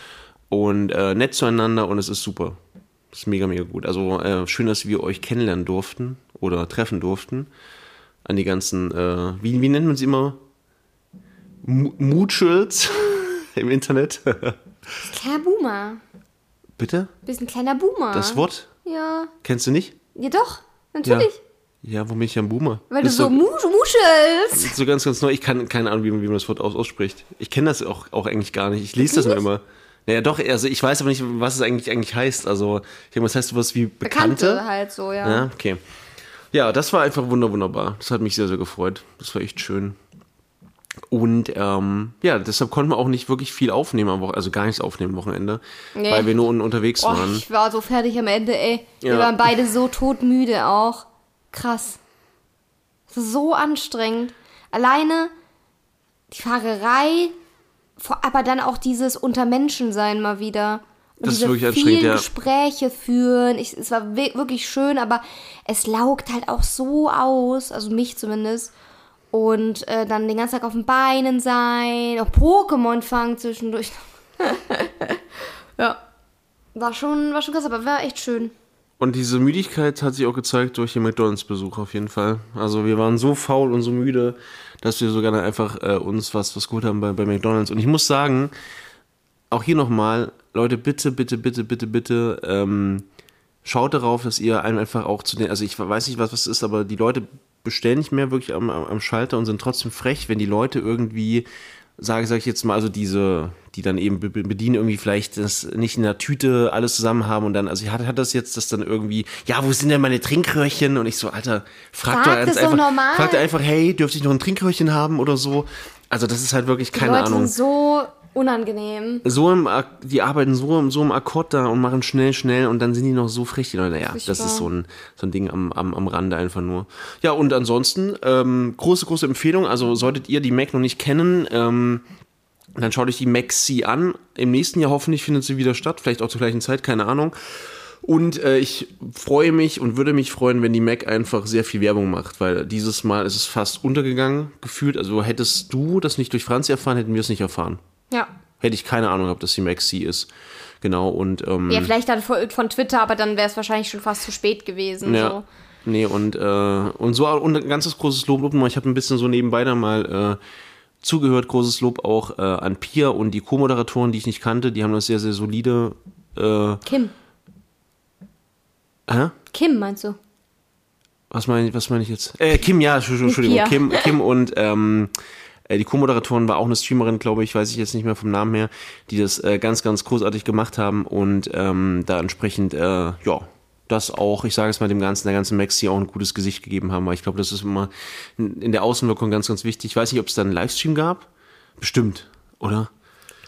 und äh, nett zueinander und es ist super. Das ist mega, mega gut. Also äh, schön, dass wir euch kennenlernen durften oder treffen durften. An die ganzen, äh, wie, wie nennt man sie immer? Mu- Mutuals im Internet. Kleiner Boomer. Bitte? Bist ein kleiner Boomer. Das Wort? Ja. Kennst du nicht? Ja, doch. Natürlich. Ja, wo bin ich ein Boomer? Weil du so mu muschelst. so ganz, ganz neu. Ich kann keine Ahnung, wie man, wie man das Wort aus, ausspricht. Ich kenne das auch, auch eigentlich gar nicht. Ich lese das nur immer. Naja, doch, also ich weiß aber nicht, was es eigentlich, eigentlich heißt. Also, ich denke, was heißt sowas wie Bekannte? Bekannte halt so, ja. Ja, okay. Ja, das war einfach wunder, wunderbar. Das hat mich sehr, sehr gefreut. Das war echt schön. Und ähm, ja, deshalb konnten wir auch nicht wirklich viel aufnehmen am Wochenende, also gar nichts aufnehmen am Wochenende, Nee. weil wir nur un unterwegs Oh, waren. ich war so fertig am Ende, ey. Wir Ja. waren beide so todmüde auch. Krass. Das ist so anstrengend. Alleine die Fahrerei, aber dann auch dieses Untermenschensein mal wieder. Und Das ist diese wirklich anstrengend, vielen ja. Gespräche führen. Ich, es war wirklich schön, aber es laugt halt auch so aus, also mich zumindest. Und äh, dann den ganzen Tag auf den Beinen sein, auch Pokémon fangen zwischendurch. ja. War schon, war schon krass, aber war echt schön. Und diese Müdigkeit hat sich auch gezeigt durch den McDonalds-Besuch auf jeden Fall. Also wir waren so faul und so müde, dass wir sogar dann einfach äh, uns was, was geholt haben bei, bei McDonalds. Und ich muss sagen, auch hier nochmal, Leute, bitte, bitte, bitte, bitte, bitte, ähm, schaut darauf, dass ihr einem einfach auch zu den, also ich weiß nicht, was was ist, aber die Leute bestellen nicht mehr wirklich am, am, am Schalter und sind trotzdem frech, wenn die Leute irgendwie, sage sag ich jetzt mal, also diese, die dann eben be- be- bedienen, irgendwie vielleicht das nicht in der Tüte alles zusammen haben und dann, also ich hatte hat das jetzt, das dann irgendwie, ja, wo sind denn meine Trinkröhrchen? Und ich so, Alter, frag Sag doch einfach, normal. frag einfach, hey, dürfte ich noch ein Trinkröhrchen haben oder so? Also das ist halt wirklich Die keine Leute Ahnung sind so unangenehm. so im, die arbeiten so, im- so im Akkord da und machen schnell, schnell und dann sind die noch so frech, die Leute. Ja, das ist so ein, so ein Ding am, am, am Rande einfach nur. Ja, und ansonsten, ähm, große, große Empfehlung. Also solltet ihr die Mac noch nicht kennen, ähm, dann schaut euch die Mac C an. Im nächsten Jahr hoffentlich findet sie wieder statt, vielleicht auch zur gleichen Zeit, keine Ahnung. Und äh, ich freue mich und würde mich freuen, wenn die Mac einfach sehr viel Werbung macht, weil dieses Mal ist es fast untergegangen gefühlt. Also hättest du das nicht durch Franzi erfahren, hätten wir es nicht erfahren. Ja. Hätte ich keine Ahnung, ob das die Maxi ist. Genau, und ähm, Ja, vielleicht dann von, Twitter, aber dann wäre es wahrscheinlich schon fast zu spät gewesen. ja. So. Nee, und, äh, und so und ein ganzes großes Lob. Ich habe ein bisschen so nebenbei da mal äh, zugehört, großes Lob auch äh, an Pia und die Co-Moderatoren, die ich nicht kannte, die haben das sehr, sehr solide. Äh, Kim. hä? Kim, meinst du? Was meine ich, was meine ich jetzt? Äh, Kim, ja, Entschuldigung. Kim, Kim und ähm, äh, die Co-Moderatorin war auch eine Streamerin, glaube ich, weiß ich jetzt nicht mehr vom Namen her, die das äh, ganz, ganz großartig gemacht haben und ähm, da entsprechend, äh, ja, das auch, ich sage es mal dem Ganzen, der ganzen Maxi auch ein gutes Gesicht gegeben haben, weil ich glaube, das ist immer in der Außenwirkung ganz, ganz wichtig. Ich weiß nicht, ob es da einen Livestream gab. Bestimmt, oder?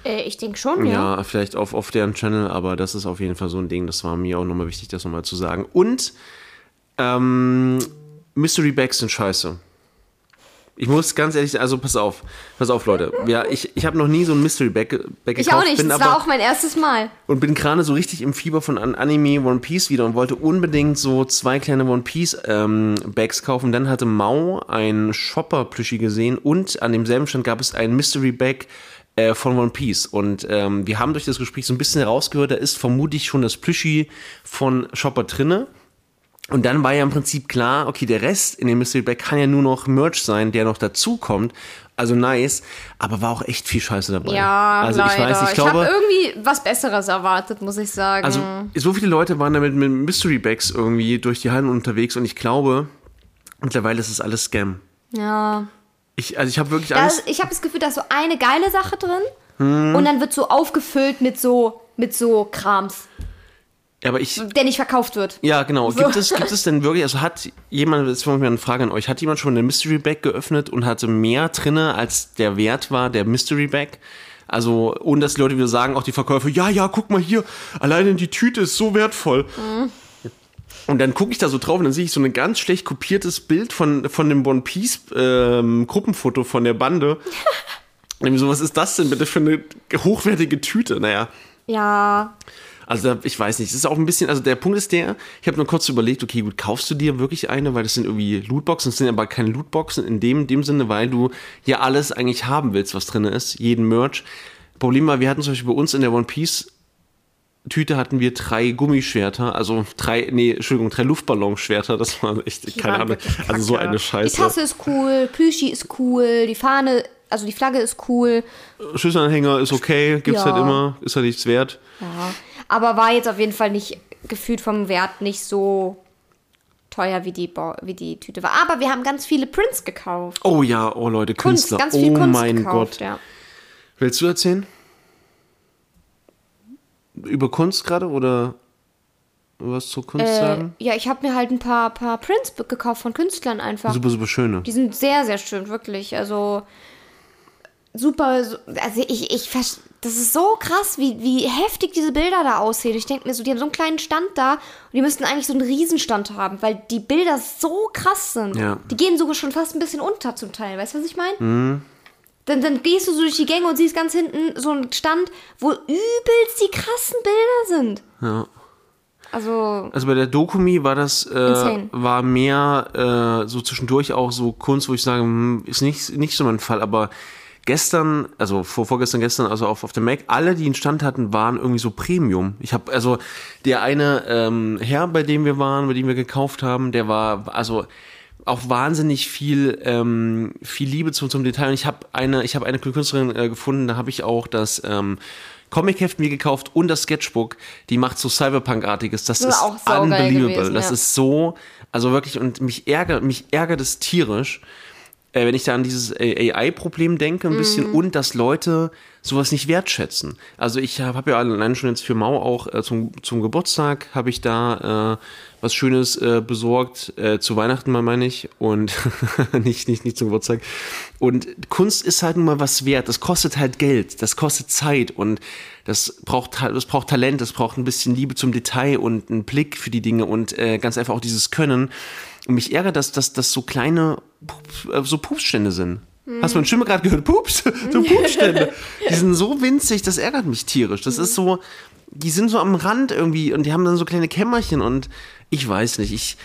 Äh, ich denke schon, Ja, ja. vielleicht auf, auf deren Channel, aber das ist auf jeden Fall so ein Ding, das war mir auch nochmal wichtig, das nochmal zu sagen. Und ähm, Mystery Bags sind scheiße. Ich muss ganz ehrlich, also pass auf, pass auf, Leute. Ja, ich, ich habe noch nie so ein Mystery Bag, Bag Ich auch nicht, das war auch mein erstes Mal. Und bin gerade so richtig im Fieber von Anime One Piece wieder und wollte unbedingt so zwei kleine One Piece ähm, Bags kaufen. Dann hatte Mao ein Shopper-Plüschi gesehen und an demselben Stand gab es ein Mystery Bag äh, von One Piece. Und ähm, wir haben durch das Gespräch so ein bisschen herausgehört, da ist vermutlich schon das Plüschi von Shopper drinne. Und dann war ja im Prinzip klar, okay, der Rest in dem Mystery Bag kann ja nur noch Merch sein, der noch dazukommt. Also nice, aber war auch echt viel Scheiße dabei. Ja, also leider. ich weiß, ich ich glaube, habe irgendwie was Besseres erwartet, muss ich sagen. also so viele Leute waren damit mit Mystery Bags irgendwie durch die Hallen unterwegs und ich glaube, mittlerweile ist es alles Scam. ja. Ich, also ich habe wirklich Angst. ist, ich habe das Gefühl, da ist so eine geile Sache drin Hm. und dann wird so aufgefüllt mit so mit so Krams, aber ich, der nicht verkauft wird. ja genau. Gibt es, gibt es denn wirklich, also hat jemand, jetzt mal eine Frage an euch, hat jemand schon eine Mystery Bag geöffnet und hatte mehr drinne, als der Wert war der Mystery Bag? Also, ohne dass die Leute wieder sagen, auch die Verkäufer, ja, ja, guck mal hier, alleine die Tüte ist so wertvoll. Und dann gucke ich da so drauf und dann sehe ich so ein ganz schlecht kopiertes Bild von, von dem One Piece ähm, Gruppenfoto von der Bande. Nämlich so, was ist das denn bitte für eine hochwertige Tüte? Naja, Ja, also ich weiß nicht, das ist auch ein bisschen, also der Punkt ist der, ich habe nur kurz überlegt, okay, gut, kaufst du dir wirklich eine, weil das sind irgendwie Lootboxen, das sind aber keine Lootboxen in dem, dem Sinne, weil du ja alles eigentlich haben willst, was drin ist, jeden Merch. Problem war, wir hatten zum Beispiel bei uns in der One Piece Tüte hatten wir drei Gummischwerter, also drei, nee, Entschuldigung, drei Luftballonschwerter, das war echt, die keine Ahnung, also so eine Scheiße. Die Tasse ist cool, Plüschi ist cool, die Fahne, also die Flagge ist cool. Schlüsselanhänger ist okay, gibt's Ja. halt immer, ist halt nichts wert. Ja, aber war jetzt auf jeden Fall nicht gefühlt vom Wert nicht so teuer wie die, Bo wie die Tüte war. Aber wir haben ganz viele Prints gekauft. Oh ja, oh Leute, Kunst, Künstler, ganz viel oh Kunst mein gekauft, Gott. ja. Willst du erzählen? Über Kunst gerade oder was zur Kunst Äh, sagen? ja, ich habe mir halt ein paar, paar Prints gekauft von Künstlern einfach. Super, super schöne. Die sind sehr, sehr schön, wirklich. Also super, so- also ich, ich, vers- das ist so krass, wie, wie heftig diese Bilder da aussehen. Ich denke mir so, die haben so einen kleinen Stand da und die müssten eigentlich so einen Riesenstand haben, weil die Bilder so krass sind. Ja. Die gehen sogar schon fast ein bisschen unter zum Teil. Weißt du, was ich meine? Dann, dann gehst du so durch die Gänge und siehst ganz hinten so einen Stand, wo übelst die krassen Bilder sind. Ja. Also, Also bei der Dokumi war das, äh, war mehr äh, so zwischendurch auch so Kunst, wo ich sage, hm, ist nicht, nicht so mein Fall, aber gestern, also vor, vorgestern, gestern, also auf, auf der Mac, alle, die einen Stand hatten, waren irgendwie so Premium. Ich habe, also der eine ähm, Herr, bei dem wir waren, bei dem wir gekauft haben, der war, also auch wahnsinnig viel ähm, viel Liebe zum, zum Detail und ich habe eine ich habe eine Künstlerin äh, gefunden da habe ich auch das ähm, Comic-Heft mir gekauft und das Sketchbook die macht so Cyberpunk-artiges das Das ist unbelievable gewesen, das ja. ist so also wirklich und mich ärgert mich ärgert es tierisch äh, wenn ich da an dieses AI-Problem denke, ein bisschen, Mhm. und dass Leute sowas nicht wertschätzen. Also ich habe hab ja allein schon jetzt für Mau auch äh, zum, zum Geburtstag habe ich da äh, was Schönes äh, besorgt, äh, zu Weihnachten mal meine ich, und nicht, nicht, nicht zum Geburtstag. Und Kunst ist halt nun mal was wert, das kostet halt Geld, das kostet Zeit und das braucht, halt- das braucht Talent, das braucht ein bisschen Liebe zum Detail und einen Blick für die Dinge und äh, ganz einfach auch dieses Können. Und mich ärgert, dass das dass so kleine Pups, äh, so Pupsstände sind. Hast du meine Stimme gerade gehört? Pups, so Pupsstände. die sind so winzig, das ärgert mich tierisch. Das ist so, die sind so am Rand irgendwie und die haben dann so kleine Kämmerchen und ich weiß nicht, ich,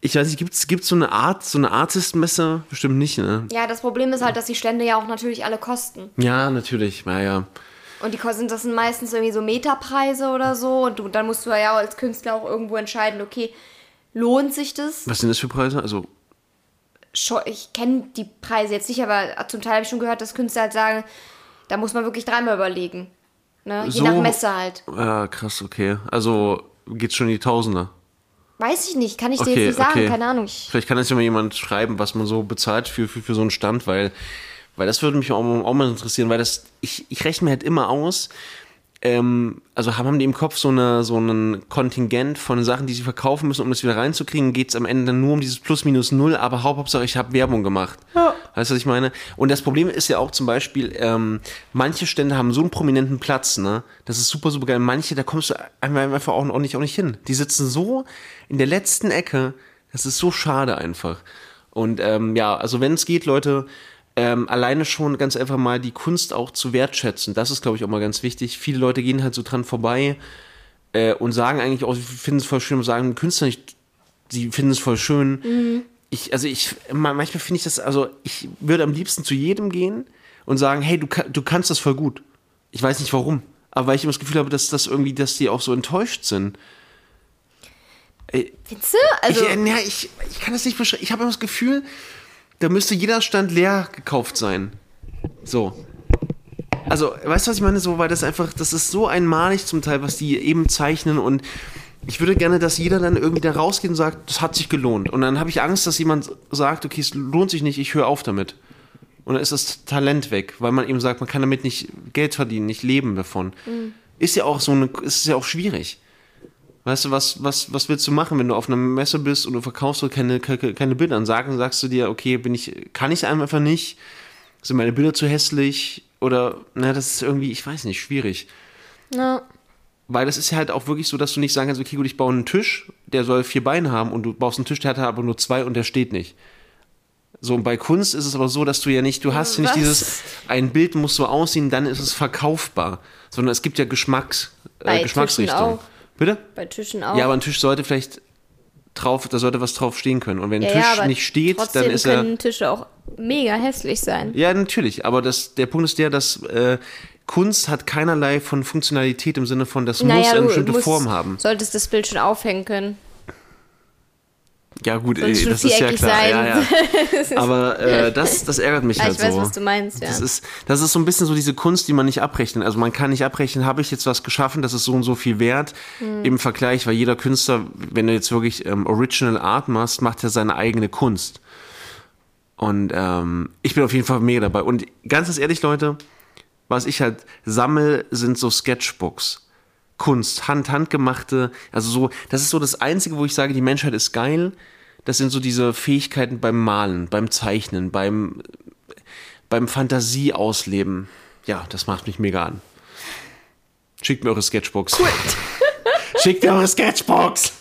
ich weiß nicht, gibt's, gibt's so eine Art, so eine Artist-Messe? Bestimmt nicht, ne? ja, das Problem ist halt, dass die Stände ja auch natürlich alle kosten. Ja, natürlich, naja. Und die kosten, das sind meistens irgendwie so Meterpreise oder so. Und du, dann musst du ja als Künstler auch irgendwo entscheiden, okay, lohnt sich das? Was sind das für Preise? Also, Ich kenne die Preise jetzt nicht, aber zum Teil habe ich schon gehört, dass Künstler halt sagen, da muss man wirklich dreimal überlegen. Ne? Je So- nach Messe halt. ja, krass, okay. Also, geht's schon in die Tausende. Weiß ich nicht, kann ich dir Okay, jetzt nicht sagen, okay. keine Ahnung. Ich, Vielleicht kann jetzt ja mal jemand schreiben, was man so bezahlt für, für, für so einen Stand, weil, weil das würde mich auch, auch mal interessieren, weil das, ich, ich rechne mir halt immer aus, ähm, also haben, die im Kopf so, eine, so einen Kontingent von Sachen, die sie verkaufen müssen, um das wieder reinzukriegen, geht es am Ende dann nur um dieses Plus minus null, aber Hauptsache ich habe Werbung gemacht. Weißt du, was ich meine? Und das Problem ist ja auch zum Beispiel, ähm, manche Stände haben so einen prominenten Platz, ne? Das ist super, super geil. Manche, da kommst du einfach auch, nicht, auch nicht hin. Die sitzen so in der letzten Ecke, Das ist so schade einfach. Und ähm, ja, also wenn es geht, Leute, ähm, alleine schon ganz einfach mal die Kunst auch zu wertschätzen. Das ist, glaube ich, auch mal ganz wichtig. Viele Leute gehen halt so dran vorbei äh, und sagen eigentlich auch, sie finden es voll schön und sagen Künstler nicht, sie finden es voll schön. Mhm. Ich, also ich, manchmal finde ich das, also ich würde am liebsten zu jedem gehen und sagen, hey, du, du kannst das voll gut. Ich weiß nicht warum, aber weil ich immer das Gefühl habe, dass das irgendwie, dass die auch so enttäuscht sind. Findest du? Also, ich, äh, ja, ich, ich kann das nicht beschreiben. Ich habe immer das Gefühl, da müsste jeder Stand leer gekauft sein. So. Also, weißt du, was ich meine? So, weil das einfach, das ist so einmalig zum Teil, was die eben zeichnen und ich würde gerne, dass jeder dann irgendwie da rausgeht und sagt, das hat sich gelohnt. Und dann habe ich Angst, dass jemand sagt, okay, es lohnt sich nicht, ich höre auf damit. Und dann ist das Talent weg, weil man eben sagt, man kann damit nicht Geld verdienen, nicht leben davon. Ist ja auch so eine, ist ja auch schwierig. Weißt du, was, was, was willst du machen, wenn du auf einer Messe bist und du verkaufst so keine, keine, keine Bilder? Dann sagen, sagst du dir, okay, bin ich, kann ich einfach nicht? Sind meine Bilder zu hässlich? Oder, na, das ist irgendwie, ich weiß nicht, schwierig. ja. Weil das ist ja halt auch wirklich so, dass du nicht sagen kannst, okay, gut, ich baue einen Tisch, der soll vier Beine haben und du baust einen Tisch, der hat aber nur zwei und der steht nicht. So, und bei Kunst ist es aber so, dass du ja nicht, du hast ja nicht dieses, ein Bild muss so aussehen, dann ist es verkaufbar. Sondern es gibt ja Geschmacks, äh, Geschmacksrichtung. Bitte? Bei Tischen auch. Ja, aber ein Tisch sollte vielleicht drauf, da sollte was drauf stehen können. Und wenn ein Ja, Tisch ja, nicht steht, dann ist er. können Tische auch mega hässlich sein. Ja, natürlich. Aber das, der Punkt ist der, dass äh, Kunst hat keinerlei von Funktionalität im Sinne von, das muss eine bestimmte musst- Form haben. solltest das Bild schon aufhängen können. Ja, gut, ey, das ist ja klar. Ja, ja. Aber äh, das, das ärgert mich Ja, halt ich weiß, so. was du meinst, ja. Das ist, das ist so ein bisschen so diese Kunst, die man nicht abrechnen. Also man kann nicht abrechnen, habe ich jetzt was geschaffen, das ist so und so viel wert Hm. im Vergleich, weil jeder Künstler, wenn du jetzt wirklich ähm, Original Art machst, macht ja seine eigene Kunst. Und ähm, ich bin auf jeden Fall mega dabei. Und ganz ehrlich, Leute, was ich halt sammel, sind so Sketchbooks. Kunst, Hand, handgemachte, also so, das ist so das Einzige, wo ich sage, die Menschheit ist geil. Das sind so diese Fähigkeiten beim Malen, beim Zeichnen, beim, beim Fantasie ausleben. Ja, das macht mich mega an. Schickt mir eure Sketchbooks. Schickt mir eure Sketchbooks.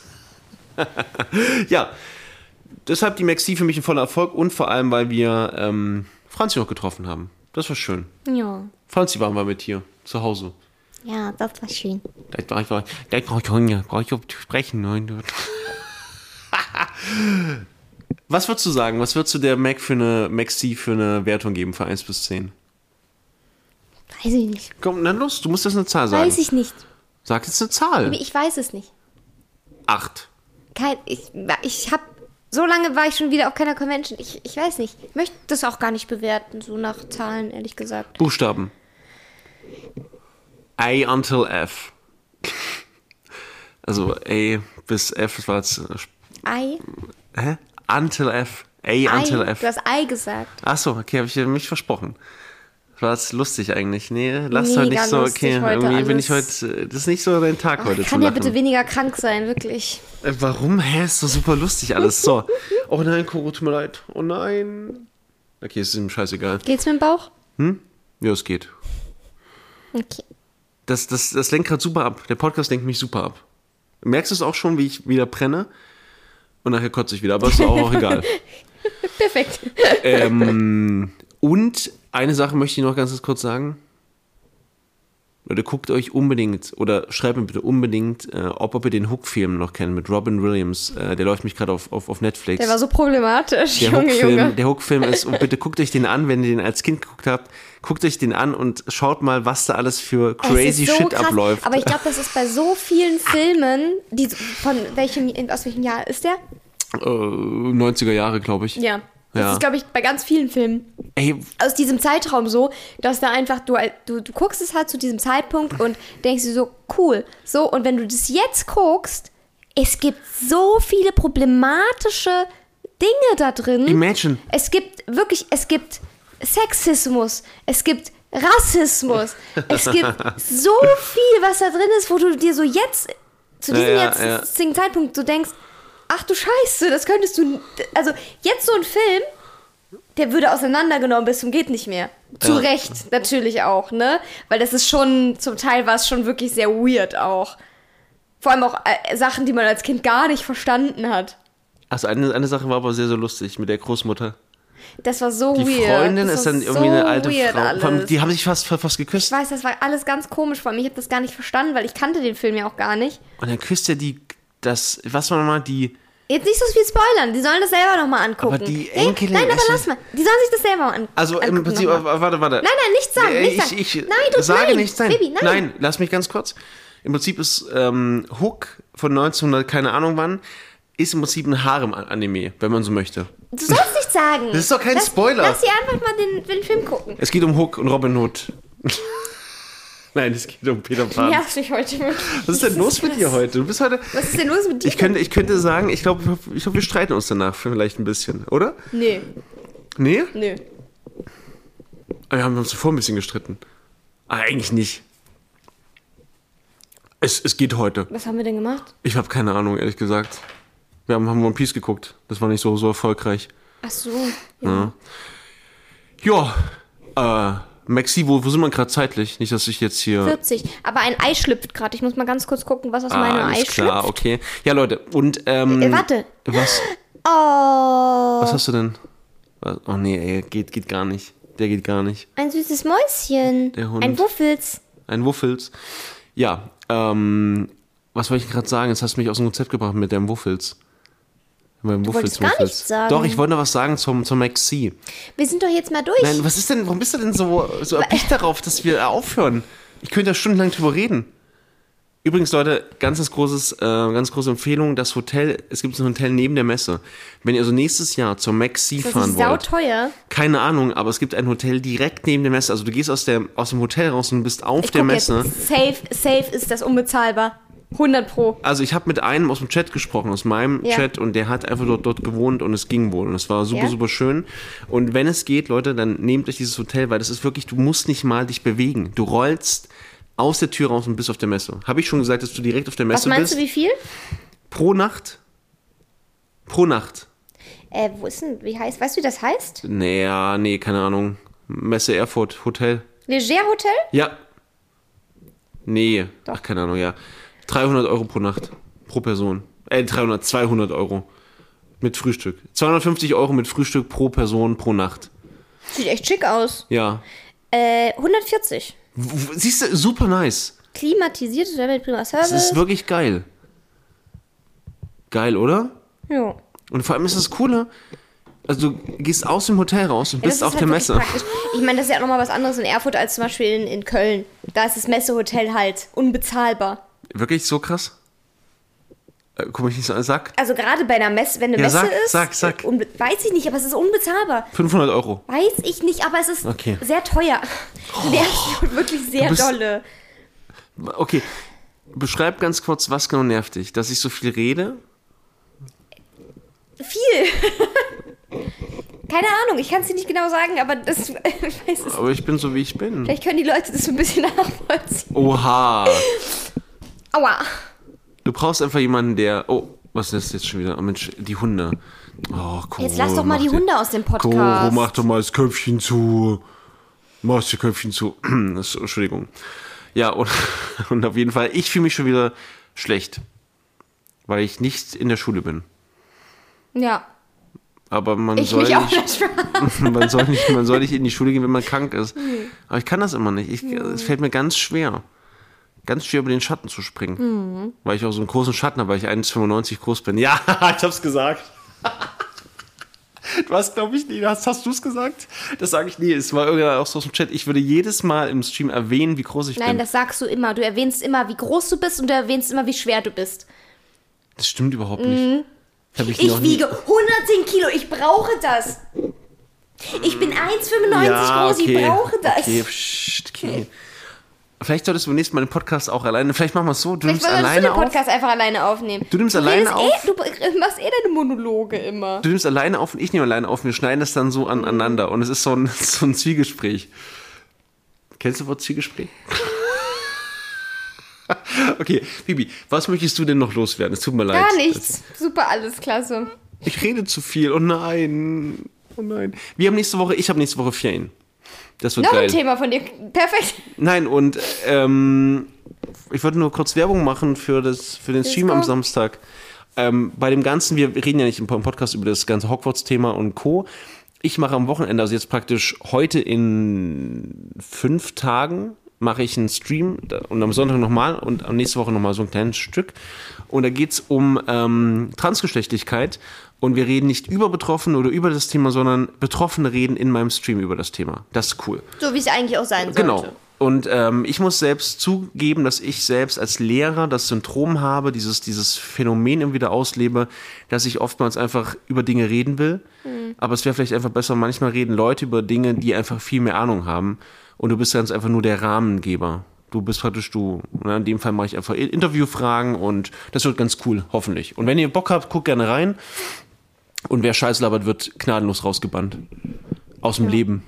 ja, deshalb die Maxi für mich ein voller Erfolg und vor allem, weil wir ähm, Franzi noch getroffen haben. Das war schön. Ja. Franzi waren wir mit hier zu Hause. Ja, das war schön. Das war einfach, das brauche ich Hunger, brauche ich zu sprechen. Was würdest du sagen? Was würdest du der Mac für eine Maxi für eine Wertung geben für 1 bis 10? Weiß ich nicht. Komm, dann los, du musst jetzt eine Zahl sagen. Weiß ich nicht. Sag jetzt eine Zahl. Ich weiß es nicht. 8. Kein, ich ich habe so lange war ich schon wieder auf keiner Convention. Ich, ich weiß nicht. Ich möchte das auch gar nicht bewerten, so nach Zahlen, ehrlich gesagt. Buchstaben. A until F. Also A bis F, das war jetzt. Ei? Hä? Until F. A until Ei. F. Du hast Ei gesagt. Ach so, okay, habe ich mich versprochen. Das war jetzt lustig eigentlich. Nee, lass Mega heute nicht so, okay. heute Irgendwie bin ich heute, das ist nicht so dein Tag heute zu Kann ja bitte weniger krank sein, wirklich. Äh, Warum? Hä, ist doch super lustig alles. So. Oh nein, Koro, tut mir leid. Oh nein. Okay, ist ihm scheißegal. Geht's mit dem Bauch? Ja, es geht. Okay. Das, das, das lenkt gerade super ab. Der Podcast lenkt mich super ab. Merkst du es auch schon, wie ich wieder brenne? Und nachher kotze ich wieder, aber ist auch, auch egal. Perfekt. ähm, und eine Sache möchte ich noch ganz kurz sagen. Leute, guckt euch unbedingt oder schreibt mir bitte unbedingt, äh, ob, ob ihr den Hook-Film noch kennt mit Robin Williams. Äh, der läuft mich gerade auf, auf, auf Netflix. Der war so problematisch, der Junge, Hook-Film, Junge. der Hook-Film ist, und bitte guckt euch den an, wenn ihr den als Kind geguckt habt. Guckt euch den an und schaut mal, was da alles für crazy so Shit krass, abläuft. Aber ich glaube, das ist bei so vielen Filmen, die von welchem, aus welchem Jahr ist der? äh, 90er Jahre, glaube ich. Ja. Das Ja. ist, glaube ich, bei ganz vielen Filmen Ey, aus diesem Zeitraum so, dass da einfach, du, du, du guckst es halt zu diesem Zeitpunkt und denkst dir so, cool. So, und wenn du das jetzt guckst, es gibt so viele problematische Dinge da drin. imagine. Es gibt wirklich, es gibt Sexismus, es gibt Rassismus, es gibt so viel, was da drin ist, wo du dir so jetzt, zu Ja, diesem ja, ja. jetzigen Zeitpunkt so denkst, ach du Scheiße, das könntest du, also jetzt so ein Film, der würde auseinandergenommen bis zum geht nicht mehr. Zu Ja. Recht, natürlich auch, ne? Weil das ist schon, zum Teil war es schon wirklich sehr weird auch. Vor allem auch äh, Sachen, die man als Kind gar nicht verstanden hat. Also eine, eine Sache war aber sehr, sehr lustig mit der Großmutter. Das war so Die weird. Freundin das ist dann irgendwie eine alte Frau. Allem, Die haben sich fast, fast geküsst. ich weiß, das war alles ganz komisch vor mir. Ich habe das gar nicht verstanden, weil ich kannte den Film ja auch gar nicht. Und dann küsst er die, das, was war nochmal, die, Jetzt nicht so viel spoilern, die sollen das selber nochmal angucken. Aber die Enkelin Nein, aber lass mal. Die sollen sich das selber mal an also im angucken. Prinzip, nochmal. warte, warte. Nein, nein, nichts sagen, nichts ich, sagen. ich nein, du sage nein, nichts, nein. Baby, nein. Nein, lass mich ganz kurz. Im Prinzip ist ähm, Hook von 1900, keine Ahnung wann, ist im Prinzip ein Harem-Anime, wenn man so möchte. Du sollst nichts sagen. Das ist doch kein lass, Spoiler. Lass sie einfach mal den, den Film gucken. Es geht um Hook und Robin Hood. Nein, es geht um Peter Pan. Ja, mich heute wirklich. Was ist denn los mit dir heute? Du bist heute. Was ist denn los mit dir? Ich könnte, ich könnte sagen, ich glaube, ich glaub, wir streiten uns danach vielleicht ein bisschen, oder? nee, Nee? nee. Ah, Wir haben uns zuvor ein bisschen gestritten. Ah, eigentlich nicht. Es, es geht heute. Was haben wir denn gemacht? Ich habe keine Ahnung, ehrlich gesagt. Wir haben, haben One Piece geguckt. Das war nicht so, so erfolgreich. Ach so. Ja. Ja, äh, Maxi, wo, wo sind wir gerade zeitlich? Nicht, dass ich jetzt hier. 40. Aber ein Ei schlüpft gerade. Ich muss mal ganz kurz gucken, was aus Ah, meinem Ei klar, schlüpft. okay. Ja, Leute, und ähm, Äh, warte. was, Oh, was hast du denn? Oh nee, ey, geht, geht gar nicht. Der geht gar nicht. ein süßes Mäuschen. Der Hund. Ein Wuffels. Ein Wuffels. Ja, ähm, was wollte ich gerade sagen? Jetzt hast du mich aus dem Konzept gebracht mit deinem Wuffels. Dem Wuffels, gar nichts sagen. Doch, ich wollte noch was sagen zum, zum Maxi. Wir sind doch jetzt mal durch. Nein, was ist denn, warum bist du denn so, so erpicht darauf, dass wir aufhören? Ich könnte da stundenlang drüber reden. Übrigens, Leute, ganz, ganz, großes, äh, ganz große Empfehlung, das Hotel, es gibt ein Hotel neben der Messe. Wenn ihr also nächstes Jahr zur Maxi das fahren ist wollt, sauteuer. keine Ahnung, aber es gibt ein Hotel direkt neben der Messe. Also du gehst aus, der, aus dem Hotel raus und bist auf Ich der Messe. jetzt. Safe, safe ist das unbezahlbar. 100 pro. Also ich habe mit einem aus dem Chat gesprochen, aus meinem Ja. Chat, und der hat einfach dort, dort gewohnt und es ging wohl. Und es war super, Ja. super schön. Und wenn es geht, Leute, dann nehmt euch dieses Hotel, weil das ist wirklich, du musst nicht mal dich bewegen. Du rollst aus der Tür raus und bist auf der Messe. Habe ich schon gesagt, dass du direkt auf der Was Messe meinst bist? du, wie viel? Pro Nacht? Pro Nacht. Äh, wo ist denn, wie heißt, weißt du, wie das heißt? Naja, nee, keine Ahnung. Messe Erfurt, Hotel. Leger Hotel? Ja. Nee. Ach, keine Ahnung, ja. 300 Euro pro Nacht. Pro Person. Äh, 300, 200 Euro. Mit Frühstück. 250 Euro mit Frühstück pro Person pro Nacht. Sieht echt schick aus. Ja. Äh, 140. W- Siehst du, super nice. Klimatisiertes Hotel mit prima Service. Das ist wirklich geil. Geil, oder? ja. Und vor allem ist das Coole, also du gehst aus dem Hotel raus und Ja, bist auf der halt wirklich Messe. praktisch. Ich meine, das ist ja auch nochmal was anderes in Erfurt als zum Beispiel in, in Köln. Da ist das Messehotel halt unbezahlbar. Wirklich so krass? Äh, guck mich nicht so an, sag. Also gerade bei einer Messe, wenn eine Ja, Messe sag, ist. sag, sag. äh, weiß ich nicht, aber es ist unbezahlbar. 500 Euro. Weiß ich nicht, aber es ist Okay. sehr teuer. Nervst mich wirklich sehr bist- dolle. Okay, beschreib ganz kurz, was genau nervt dich? Dass ich so viel rede? Viel. Keine Ahnung, ich kann es dir nicht genau sagen, aber das ich. Aber ich bin so, wie ich bin. Vielleicht können die Leute das so ein bisschen nachvollziehen. Oha. Aua. Du brauchst einfach jemanden, der. Oh, was ist das jetzt schon wieder? Oh, Mensch, die Hunde. Oh, Koro, Jetzt lass doch mal die Hunde aus dem Koro, Podcast. mach doch mal das Köpfchen zu. Mach das Köpfchen zu. Das, Entschuldigung. Ja, und, und auf jeden Fall, ich fühle mich schon wieder schlecht. Weil ich nicht in der Schule bin. Ja, Aber man ich soll mich auch nicht, man soll nicht, man soll nicht in die Schule gehen, wenn man krank ist. Aber ich kann das immer nicht. Ich, Es fällt mir ganz schwer. Ganz schwer über den Schatten zu springen. Hm. Weil ich auch so einen großen Schatten habe, weil ich 1,95 groß bin. Ja, ich hab's gesagt. Du hast, glaube ich, nie, hast, hast du es gesagt? Das sage ich nie. Es war irgendwer auch so aus dem Chat. Ich würde jedes Mal im Stream erwähnen, wie groß ich Nein, bin. das sagst du immer. Du erwähnst immer, wie groß du bist und du erwähnst immer, wie schwer du bist. Das stimmt überhaupt nicht. Hab ich Mhm. Ich wiege 110 Kilo, ich brauche das. Ich bin 1,95 ja, groß, okay. ich brauche das. Okay, pst, okay. Vielleicht solltest du beim nächsten Mal den Podcast auch alleine. Vielleicht machen wir es so. Du Vielleicht nimmst solltest du alleine den auf. Podcast einfach alleine aufnehmen. Du nimmst du alleine redest auf? Eh, du machst eh deine Monologe immer. Du nimmst alleine auf und ich nehme alleine auf. Wir schneiden das dann so aneinander. Und es ist so ein, so ein Zwiegespräch. Kennst du das Wort Zwiegespräch? okay, Bibi, was möchtest du denn noch loswerden? Es tut mir leid. Gar nichts. Super, alles klasse. Ich rede zu viel. Oh nein. Oh nein. Wir haben nächste Woche, ich habe nächste Woche Ferien. Das wird Noch geil. ein Thema von dir. Perfekt. Nein, und ähm, ich wollte nur kurz Werbung machen für, das, für den Stream am. Samstag. ähm, bei dem Ganzen, wir reden ja nicht im Podcast über das ganze Hogwarts-Thema und Co. Ich mache am Wochenende, also jetzt praktisch heute in fünf Tagen, mache ich einen Stream und am Sonntag nochmal und am nächste Woche nochmal so ein kleines Stück. Und da geht es um ähm, Transgeschlechtlichkeit. Und wir reden nicht über Betroffene oder über das Thema, sondern Betroffene reden in meinem Stream über das Thema. Das ist cool. So wie es eigentlich auch sein sollte. Genau. Und ähm, ich muss selbst zugeben, dass ich selbst als Lehrer das Syndrom habe, dieses, dieses Phänomen immer wieder auslebe, dass ich oftmals einfach über Dinge reden will. Mhm. Aber es wäre vielleicht einfach besser, manchmal reden Leute über Dinge, die einfach viel mehr Ahnung haben. Und du bist ganz einfach nur der Rahmengeber. Du bist praktisch du. Ne? In dem Fall mache ich einfach Interviewfragen und das wird ganz cool, hoffentlich. Und wenn ihr Bock habt, guckt gerne rein. Und wer Scheiß labert, wird gnadenlos rausgebannt. Aus dem ja. Leben.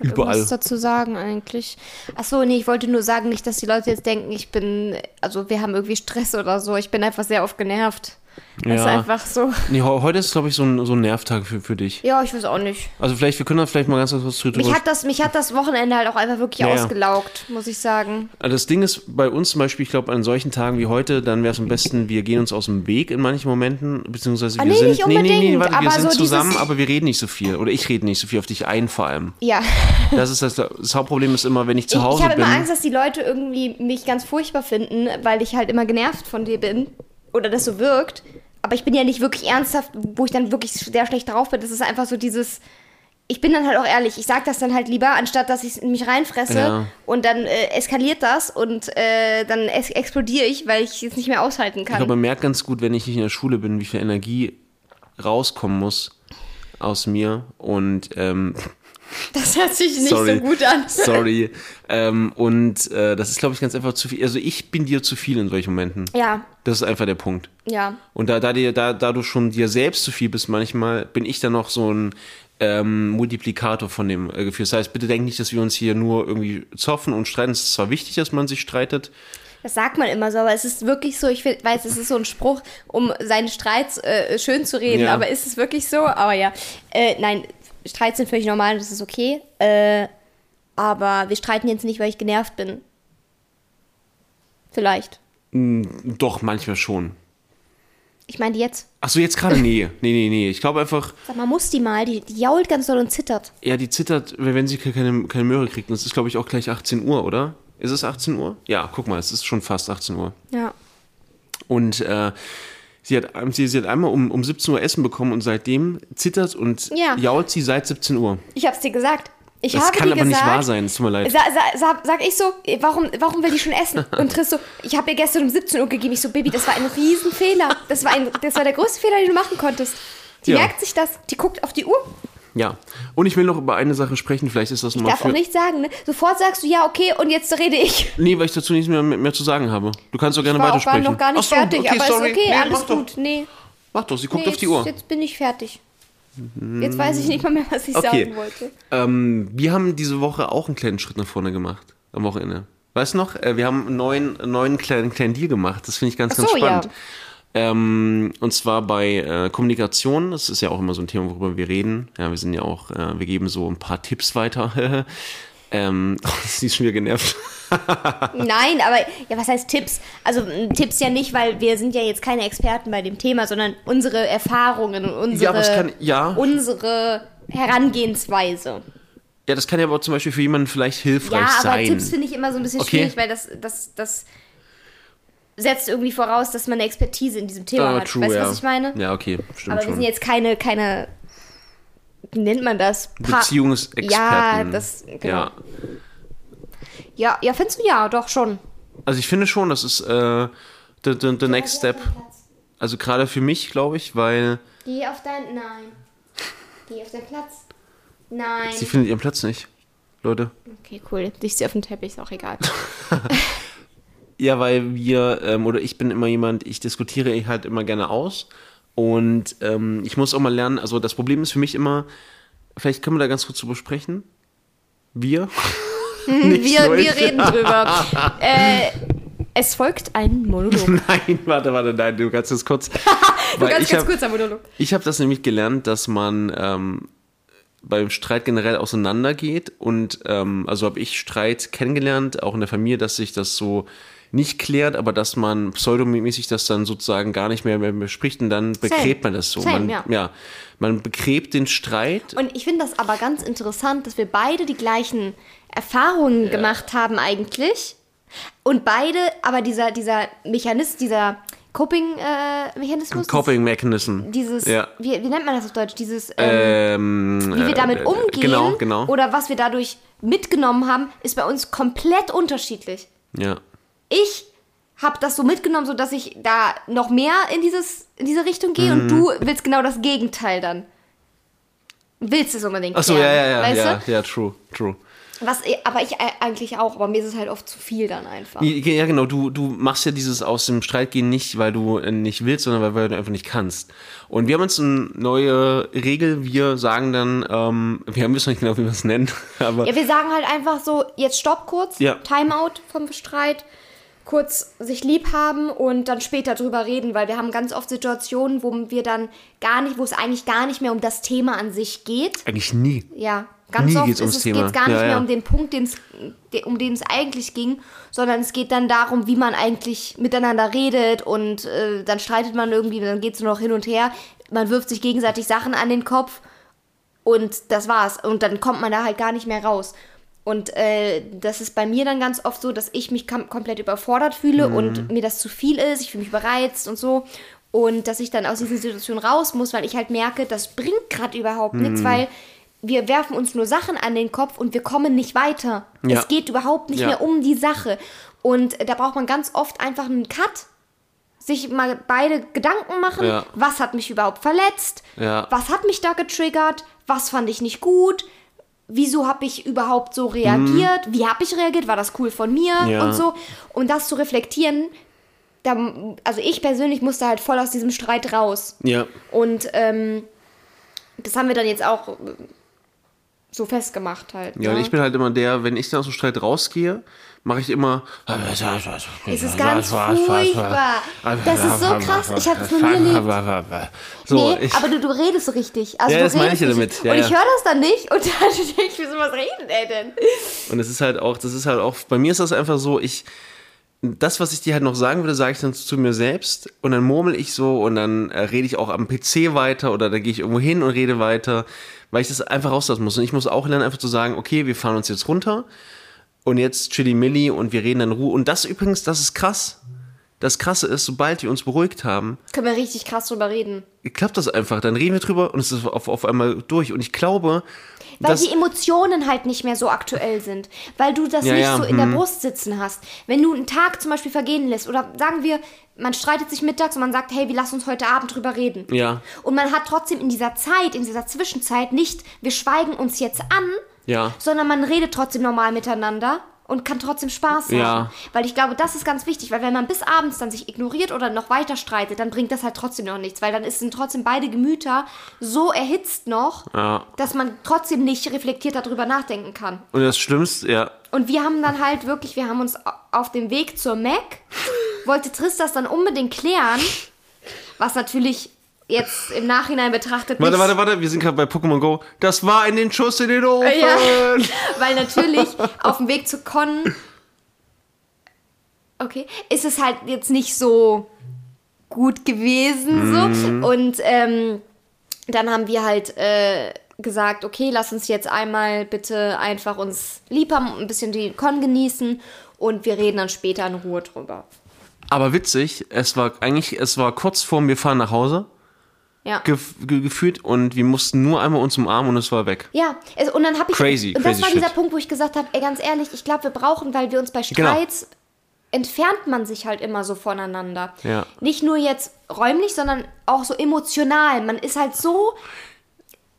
Überall. Was dazu sagen eigentlich? Achso, nee, ich wollte nur sagen, nicht, dass die Leute jetzt denken, ich bin, also wir haben irgendwie Stress oder so. Ich bin einfach sehr oft genervt. Das ja. ist einfach so. Nee, heute ist, glaube ich, so ein, so ein Nervtag für, für dich. Ja, ich weiß auch nicht. Also vielleicht, wir können da vielleicht mal ganz kurz drüber mich hat das Mich hat das Wochenende halt auch einfach wirklich ja, ausgelaugt, muss ich sagen. Also das Ding ist bei uns zum Beispiel, ich glaube, an solchen Tagen wie heute, dann wäre es am besten, wir gehen uns aus dem Weg in manchen Momenten, beziehungsweise ah, wir nee, sind. Nicht unbedingt, nee, nee, nee, warte, wir sind so zusammen, aber wir reden nicht so viel. Oder ich rede nicht so viel auf dich ein, vor allem. Ja. Das ist das, das Hauptproblem ist immer, wenn ich zu Hause ich, ich bin. Ich habe immer Angst, dass die Leute irgendwie mich ganz furchtbar finden, weil ich halt immer genervt von dir bin. Oder das so wirkt aber ich bin ja nicht wirklich ernsthaft, wo ich dann wirklich sehr schlecht drauf bin. Das ist einfach so dieses, ich bin dann halt auch ehrlich, ich sag das dann halt lieber, anstatt dass ich mich reinfresse ja. und dann äh, eskaliert das und äh, dann es explodiere ich, weil ich es nicht mehr aushalten kann. Ich glaube, man merkt ganz gut, wenn ich nicht in der Schule bin, wie viel Energie rauskommen muss aus mir und ähm, das hört sich nicht sorry, so gut an. Sorry. Ähm, und äh, das ist, glaube ich, ganz einfach zu viel. Also ich bin dir zu viel in solchen Momenten. Ja. Das ist einfach der Punkt. Ja. Und da, da, dir, da, da du schon dir selbst zu viel bist, manchmal bin ich dann noch so ein ähm, Multiplikator von dem äh, Gefühl. Das heißt, bitte denk nicht, dass wir uns hier nur irgendwie zoffen und streiten. Es ist zwar wichtig, dass man sich streitet. Das sagt man immer so, aber es ist wirklich so, ich weiß, es ist so ein Spruch, um seine Streits äh, schön zu reden, ja. aber ist es wirklich so? Aber ja, äh, nein, Streits sind völlig normal, das ist okay. Äh, aber wir streiten jetzt nicht, weil ich genervt bin. Vielleicht. Mm, doch, manchmal schon. Ich meine jetzt. Ach so, jetzt gerade? Nee. Nee, nee, nee. Ich glaube einfach. Sag mal, muss die mal. Die, die jault ganz doll und zittert. Ja, die zittert, wenn sie keine, keine Möhre kriegt. Und es ist, glaube ich, auch gleich 18 Uhr, oder? Ist es 18 Uhr? Ja, guck mal, es ist schon fast 18 Uhr. Ja. Und äh, Sie hat, sie, sie hat einmal um, um 17 Uhr Essen bekommen und seitdem zittert und ja. jault sie seit 17 Uhr. Ich hab's dir gesagt. Ich das habe kann aber gesagt, nicht wahr sein, es tut mir leid. Sa, sa, sa, sag ich so, warum, warum will die schon essen? Und Triss so, ich habe ihr gestern um 17 Uhr gegeben. Ich so, Baby, das war ein Riesenfehler. Das war, ein, das war der größte Fehler, den du machen konntest. Die ja. merkt sich das. Die guckt auf die Uhr. Ja, und ich will noch über eine Sache sprechen, vielleicht ist das nochmal. Ich darf auch nicht sagen, ne? Sofort sagst du ja, okay, und jetzt rede ich. Nee, weil ich dazu nichts mehr, mehr zu sagen habe. Du kannst doch gerne ich war weitersprechen. Ich war noch gar nicht so, fertig, okay, aber sorry. ist okay, nee, alles gut. Nee. Mach doch, sie guckt nee, auf die Uhr. Jetzt bin ich fertig. Jetzt weiß ich nicht mal mehr, was ich okay. sagen wollte. Ähm, wir haben diese Woche auch einen kleinen Schritt nach vorne gemacht. Am Wochenende. Weißt du noch? Äh, wir haben einen neuen, neuen kleinen, kleinen Deal gemacht. Das finde ich ganz, so, ganz spannend. Ja. Ähm, und zwar bei äh, Kommunikation. Das ist ja auch immer so ein Thema, worüber wir reden. Ja, wir sind ja auch, äh, wir geben so ein paar Tipps weiter. ähm, oh, sie ist schon wieder genervt. Nein, aber ja, was heißt Tipps? Also Tipps ja nicht, weil wir sind ja jetzt keine Experten bei dem Thema, sondern unsere Erfahrungen und unsere, ja, kann, ja. unsere Herangehensweise. Ja, das kann ja aber zum Beispiel für jemanden vielleicht hilfreich sein. Ja, aber sein. Tipps finde ich immer so ein bisschen okay. schwierig, weil das, das, das setzt irgendwie voraus, dass man eine Expertise in diesem Thema ah, hat. True, weißt du, ja. was ich meine? Ja, okay, stimmt Aber wir sind jetzt keine, keine, wie nennt man das? Pa Beziehungsexperten. Ja, das, genau. Ja. Ja, ja, findest du ja, doch schon. Also ich finde schon, das ist äh, the, the, the next step. Also gerade für mich, glaube ich, weil. Geh auf deinen. Nein. Geh auf deinen Platz. Nein. Sie findet ihren Platz nicht, Leute. Okay, cool. Dich sie auf dem Teppich, ist auch egal. ja, weil wir, ähm, oder ich bin immer jemand, ich diskutiere halt immer gerne aus. Und ähm, ich muss auch mal lernen, also das Problem ist für mich immer, vielleicht können wir da ganz kurz drüber sprechen. Wir. wir, wir reden drüber. äh, es folgt ein Monolog. Nein, warte, warte, nein, du kannst es kurz. du kannst ganz hab, kurz ein Monolog. Ich habe das nämlich gelernt, dass man, ähm, beim Streit generell auseinandergeht. Und ähm, also habe ich Streit kennengelernt, auch in der Familie, dass sich das so nicht klärt, aber dass man pseudomäßig das dann sozusagen gar nicht mehr, mehr bespricht und dann begräbt man das so. Same, man, ja. ja, man begräbt den Streit. Und ich finde das aber ganz interessant, dass wir beide die gleichen Erfahrungen gemacht haben eigentlich. Und beide, aber dieser, dieser Mechanismus, dieser Coping-Mechanismus, Coping Mechanism. dieses, Ja. wie, wie nennt man das auf Deutsch? Dieses, ähm, Ähm, wie wir damit äh, umgehen Genau, genau. oder was wir dadurch mitgenommen haben, ist bei uns komplett unterschiedlich. ja. Ich habe das so mitgenommen, so dass ich da noch mehr in dieses in diese Richtung gehe Mhm. und du willst genau das Gegenteil dann. Willst es unbedingt Achso, ja, ja, ja, weißt ja, du? ja, true, true. Was, aber ich äh, eigentlich auch, aber mir ist es halt oft zu viel dann einfach. Ja, genau, du, du machst ja dieses aus dem Streit gehen nicht, weil du äh, nicht willst, sondern weil, weil du einfach nicht kannst. Und wir haben uns eine neue Regel, wir sagen dann, ähm, wir haben wissen nicht genau, wie wir es nennen, aber Ja, wir sagen halt einfach so, jetzt stopp kurz, Ja. Timeout vom Streit, kurz sich lieb haben und dann später drüber reden, weil wir haben ganz oft Situationen, wo wir dann gar nicht, wo es eigentlich gar nicht mehr um das Thema an sich geht. eigentlich nie. Ja, ganz Nie oft ums es geht's gar nicht Ja, mehr ja. um den Punkt, den's, de- um den es eigentlich ging, sondern es geht dann darum, wie man eigentlich miteinander redet und äh, dann streitet man irgendwie, dann geht es nur noch hin und her, man wirft sich gegenseitig Sachen an den Kopf und das war's. Und dann kommt man da halt gar nicht mehr raus. Und äh, das ist bei mir dann ganz oft so, dass ich mich kom komplett überfordert fühle Mhm. und mir das zu viel ist, ich fühle mich bereizt und so. Und dass ich dann aus dieser Situation raus muss, weil ich halt merke, das bringt gerade überhaupt Mhm. nichts, weil wir werfen uns nur Sachen an den Kopf und wir kommen nicht weiter. Ja. Es geht überhaupt nicht Ja. mehr um die Sache. Und da braucht man ganz oft einfach einen Cut, sich mal beide Gedanken machen, Ja. was hat mich überhaupt verletzt, was hat mich da getriggert, was fand ich nicht gut, wieso habe ich überhaupt so reagiert, wie habe ich reagiert, war das cool von mir Mhm. Ja. und so. Und das zu reflektieren, da, also ich persönlich musste halt voll aus diesem Streit raus. Ja. Und ähm, das haben wir dann jetzt auch so festgemacht halt. Ja, ne? und ich bin halt immer der, wenn ich dann aus dem Streit rausgehe, mache ich immer. es ist ganz furchtbar. Das ist so krass. Ich habe es noch nie erlebt. So, nee, ich, aber du, du redest so richtig. Also Ja, du das meine ich ja damit. Ja, und ich höre das dann nicht und dann denke ich mir so, was redet er denn? Und es ist halt auch, das ist halt auch, bei mir ist das einfach so, ich, das, was ich dir halt noch sagen würde, sage ich dann zu mir selbst und dann murmel ich so und dann äh, rede ich auch am PC weiter oder dann gehe ich irgendwo hin und rede weiter, weil ich das einfach rauslassen muss. Und ich muss auch lernen, einfach zu sagen, okay, wir fahren uns jetzt runter und jetzt chili milli und wir reden dann in Ruhe. Und das übrigens, das ist krass. Das Krasse ist, sobald wir uns beruhigt haben, Können wir richtig krass drüber reden. klappt das einfach. Dann reden wir drüber und es ist auf, auf einmal durch. Und ich glaube, Weil dass, die Emotionen halt nicht mehr so aktuell sind. Weil du das Ja, nicht ja, so in der hm. Brust sitzen hast. Wenn du einen Tag zum Beispiel vergehen lässt oder sagen wir, man streitet sich mittags und man sagt, hey, wir lassen uns heute Abend drüber reden. Ja. Und man hat trotzdem in dieser Zeit, in dieser Zwischenzeit nicht, wir schweigen uns jetzt an, Ja. sondern man redet trotzdem normal miteinander und kann trotzdem Spaß haben. Ja. Weil ich glaube, das ist ganz wichtig, weil wenn man bis abends dann sich ignoriert oder noch weiter streitet, dann bringt das halt trotzdem noch nichts, weil dann sind trotzdem beide Gemüter so erhitzt noch, Ja. dass man trotzdem nicht reflektiert darüber nachdenken kann. und das Schlimmste, ja, Und wir haben dann halt wirklich, wir haben uns auf dem Weg zur Mac, wollte Triss das dann unbedingt klären, was natürlich jetzt im Nachhinein betrachtet Warte, warte, warte, wir sind gerade bei Pokémon Go. Das war in den Schuss in den Ofen. Ja. Weil natürlich auf dem Weg zu Con, okay, ist es halt jetzt nicht so gut gewesen Mhm. so. Und ähm, dann haben wir halt äh, gesagt, okay, lass uns jetzt einmal bitte einfach uns lieb haben, ein bisschen die Con genießen und wir reden dann später in Ruhe drüber. Aber witzig, es war eigentlich, es war kurz vorm wir fahren nach Hause Ja. gef ge gefühlt und wir mussten nur einmal uns umarmen und es war weg. Ja, es, und dann habe ich. Crazy, und das crazy war dieser shit. Punkt, wo ich gesagt habe, ey, ganz ehrlich, ich glaube, wir brauchen, weil wir uns bei Genau. Streits entfernt man sich halt immer so voneinander. Ja. Nicht nur jetzt räumlich, sondern auch so emotional. Man ist halt so.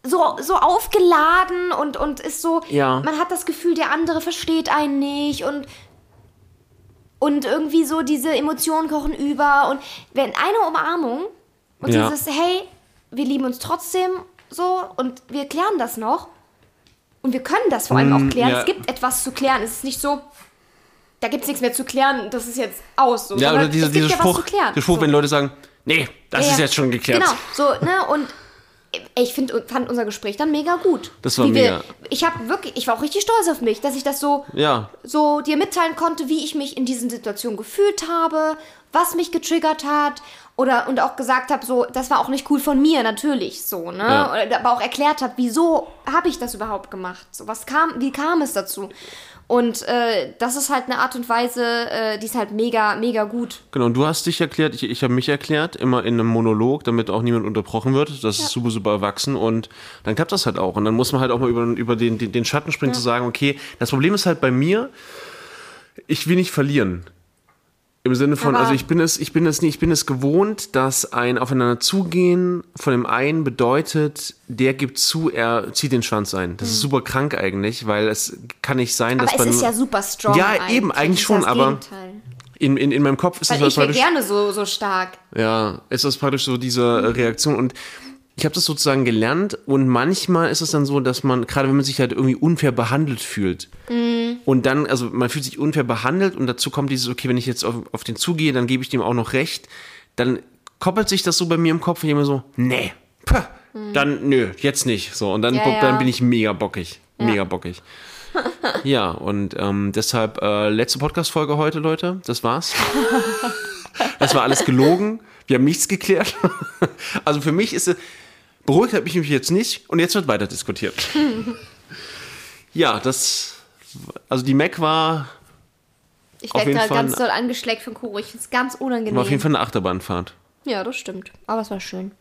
So, so aufgeladen und, und ist so, Ja. man hat das Gefühl, der andere versteht einen nicht und, und irgendwie so diese Emotionen kochen über und wenn eine Umarmung und Ja. dieses, hey, wir lieben uns trotzdem so und wir klären das noch und wir können das vor allem auch klären. Mm, ja. Es gibt etwas zu klären. Es ist nicht so, da gibt es nichts mehr zu klären, das ist jetzt aus. So. Ja, oder dieser, dieser ja Spruch, klären. der Spruch, so. wenn Leute sagen, nee, das Ja, ist ja. jetzt schon geklärt. Genau, so, ne, und ich find, fand unser Gespräch dann mega gut. Das war Wie wir- mega. ich habe wirklich, ich war auch richtig stolz auf mich, dass ich das so, Ja. so dir mitteilen konnte, wie ich mich in diesen Situationen gefühlt habe, was mich getriggert hat. Oder und auch gesagt habe, so, das war auch nicht cool von mir, natürlich so, ne? Ja. Aber auch erklärt habe, wieso habe ich das überhaupt gemacht? So, was kam, wie kam es dazu? Und äh, das ist halt eine Art und Weise, äh, die ist halt mega, mega gut. Genau, und du hast dich erklärt, ich, ich habe mich erklärt, immer in einem Monolog, damit auch niemand unterbrochen wird. Das ist super, super erwachsen und dann klappt das halt auch. Und dann muss man halt auch mal über, über den, den, den Schatten springen, zu sagen, okay, das Problem ist halt bei mir, ich will nicht verlieren. Im Sinne von, Aber- also ich bin es, ich bin es nicht, ich bin es gewohnt, dass ein Aufeinander zugehen von dem einen bedeutet, der gibt zu, er zieht den Schwanz ein. Das ist super krank eigentlich, weil es kann nicht sein, dass Mhm. Aber es man ist ja super strong. Ja, eben, eigentlich schon, aber- Gegenteil. in, in, in meinem Kopf ist Weil das ich praktisch- gerne so, so stark. Ja, ist das praktisch so diese äh, Reaktion und ich habe das sozusagen gelernt und manchmal ist es dann so, dass man, gerade wenn man sich halt irgendwie unfair behandelt fühlt und dann, also man fühlt sich unfair behandelt und dazu kommt dieses, okay, wenn ich jetzt auf, auf den zugehe, dann gebe ich dem auch noch recht, dann koppelt sich das so bei mir im Kopf und ich immer so, nee, pah, dann nö, jetzt nicht. So, und dann, Ja, dann ja. bin ich mega bockig. Mega bockig. ja, und ähm, deshalb äh, letzte Podcast-Folge heute, Leute. Das war's. Das war alles gelogen. Wir haben nichts geklärt. Also für mich ist es, beruhigt hat mich jetzt nicht und jetzt wird weiter diskutiert. Ja, das, also die Mac war, Ich werde gerade ganz doll angeschleckt von Kuro. Ich finde es ganz unangenehm. war auf jeden Fall eine Achterbahnfahrt. Ja, das stimmt. Aber es war schön.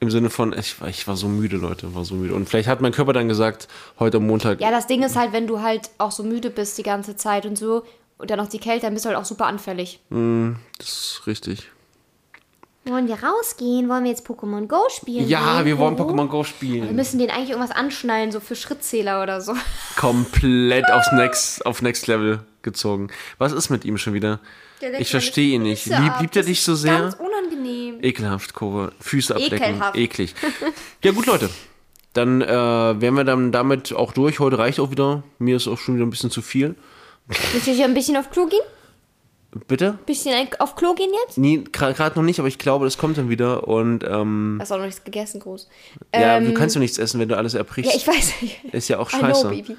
Im Sinne von, ich, war- ich war so müde, Leute, war so müde. Und vielleicht hat mein Körper dann gesagt, heute am Montag, Ja, das Ding ist halt, wenn du halt auch so müde bist die ganze Zeit und so und dann noch die Kälte, dann bist du halt auch super anfällig. das ist richtig. Wollen wir rausgehen? Wollen wir jetzt Pokémon Go spielen? Ja, gehen? wir wollen? Pokémon Go Wir spielen. müssen den eigentlich irgendwas anschnallen, so für Schrittzähler oder so. Komplett aufs Next, auf Next Level gezogen. Was ist mit ihm schon wieder? Ich verstehe ihn nicht. Lieb, liebt er dich so sehr? Ganz unangenehm. Ekelhaft, Kurve. Füße abdecken. Ekelhaft. Eklig. Ja, gut, Leute. Dann äh, wären wir dann damit auch durch. Heute reicht auch wieder. Mir ist auch schon wieder ein bisschen zu viel. Willst du hier ein bisschen auf Klo gehen? Bitte? Bisschen auf Klo gehen jetzt? Nee, gerade noch nicht, aber ich glaube, das kommt dann wieder. Und ähm, Hast auch noch nichts gegessen, groß. ja, Ähm, du kannst ja nichts essen, wenn du alles erbrichst. Ja, ich weiß. ist ja auch I know, scheiße. Baby.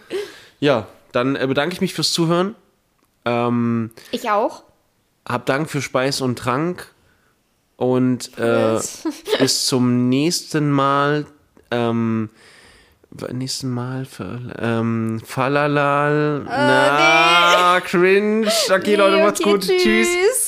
Ja, dann äh, bedanke ich mich fürs Zuhören. Ähm, Ich auch. hab Dank für Speis und Trank. Und äh, Yes. bis zum nächsten Mal. Ähm, nächsten Mal. Ver- Ähm, Falalal. na, cringe. Okay, Leute, macht's Okay, gut. Tschüss. tschüss.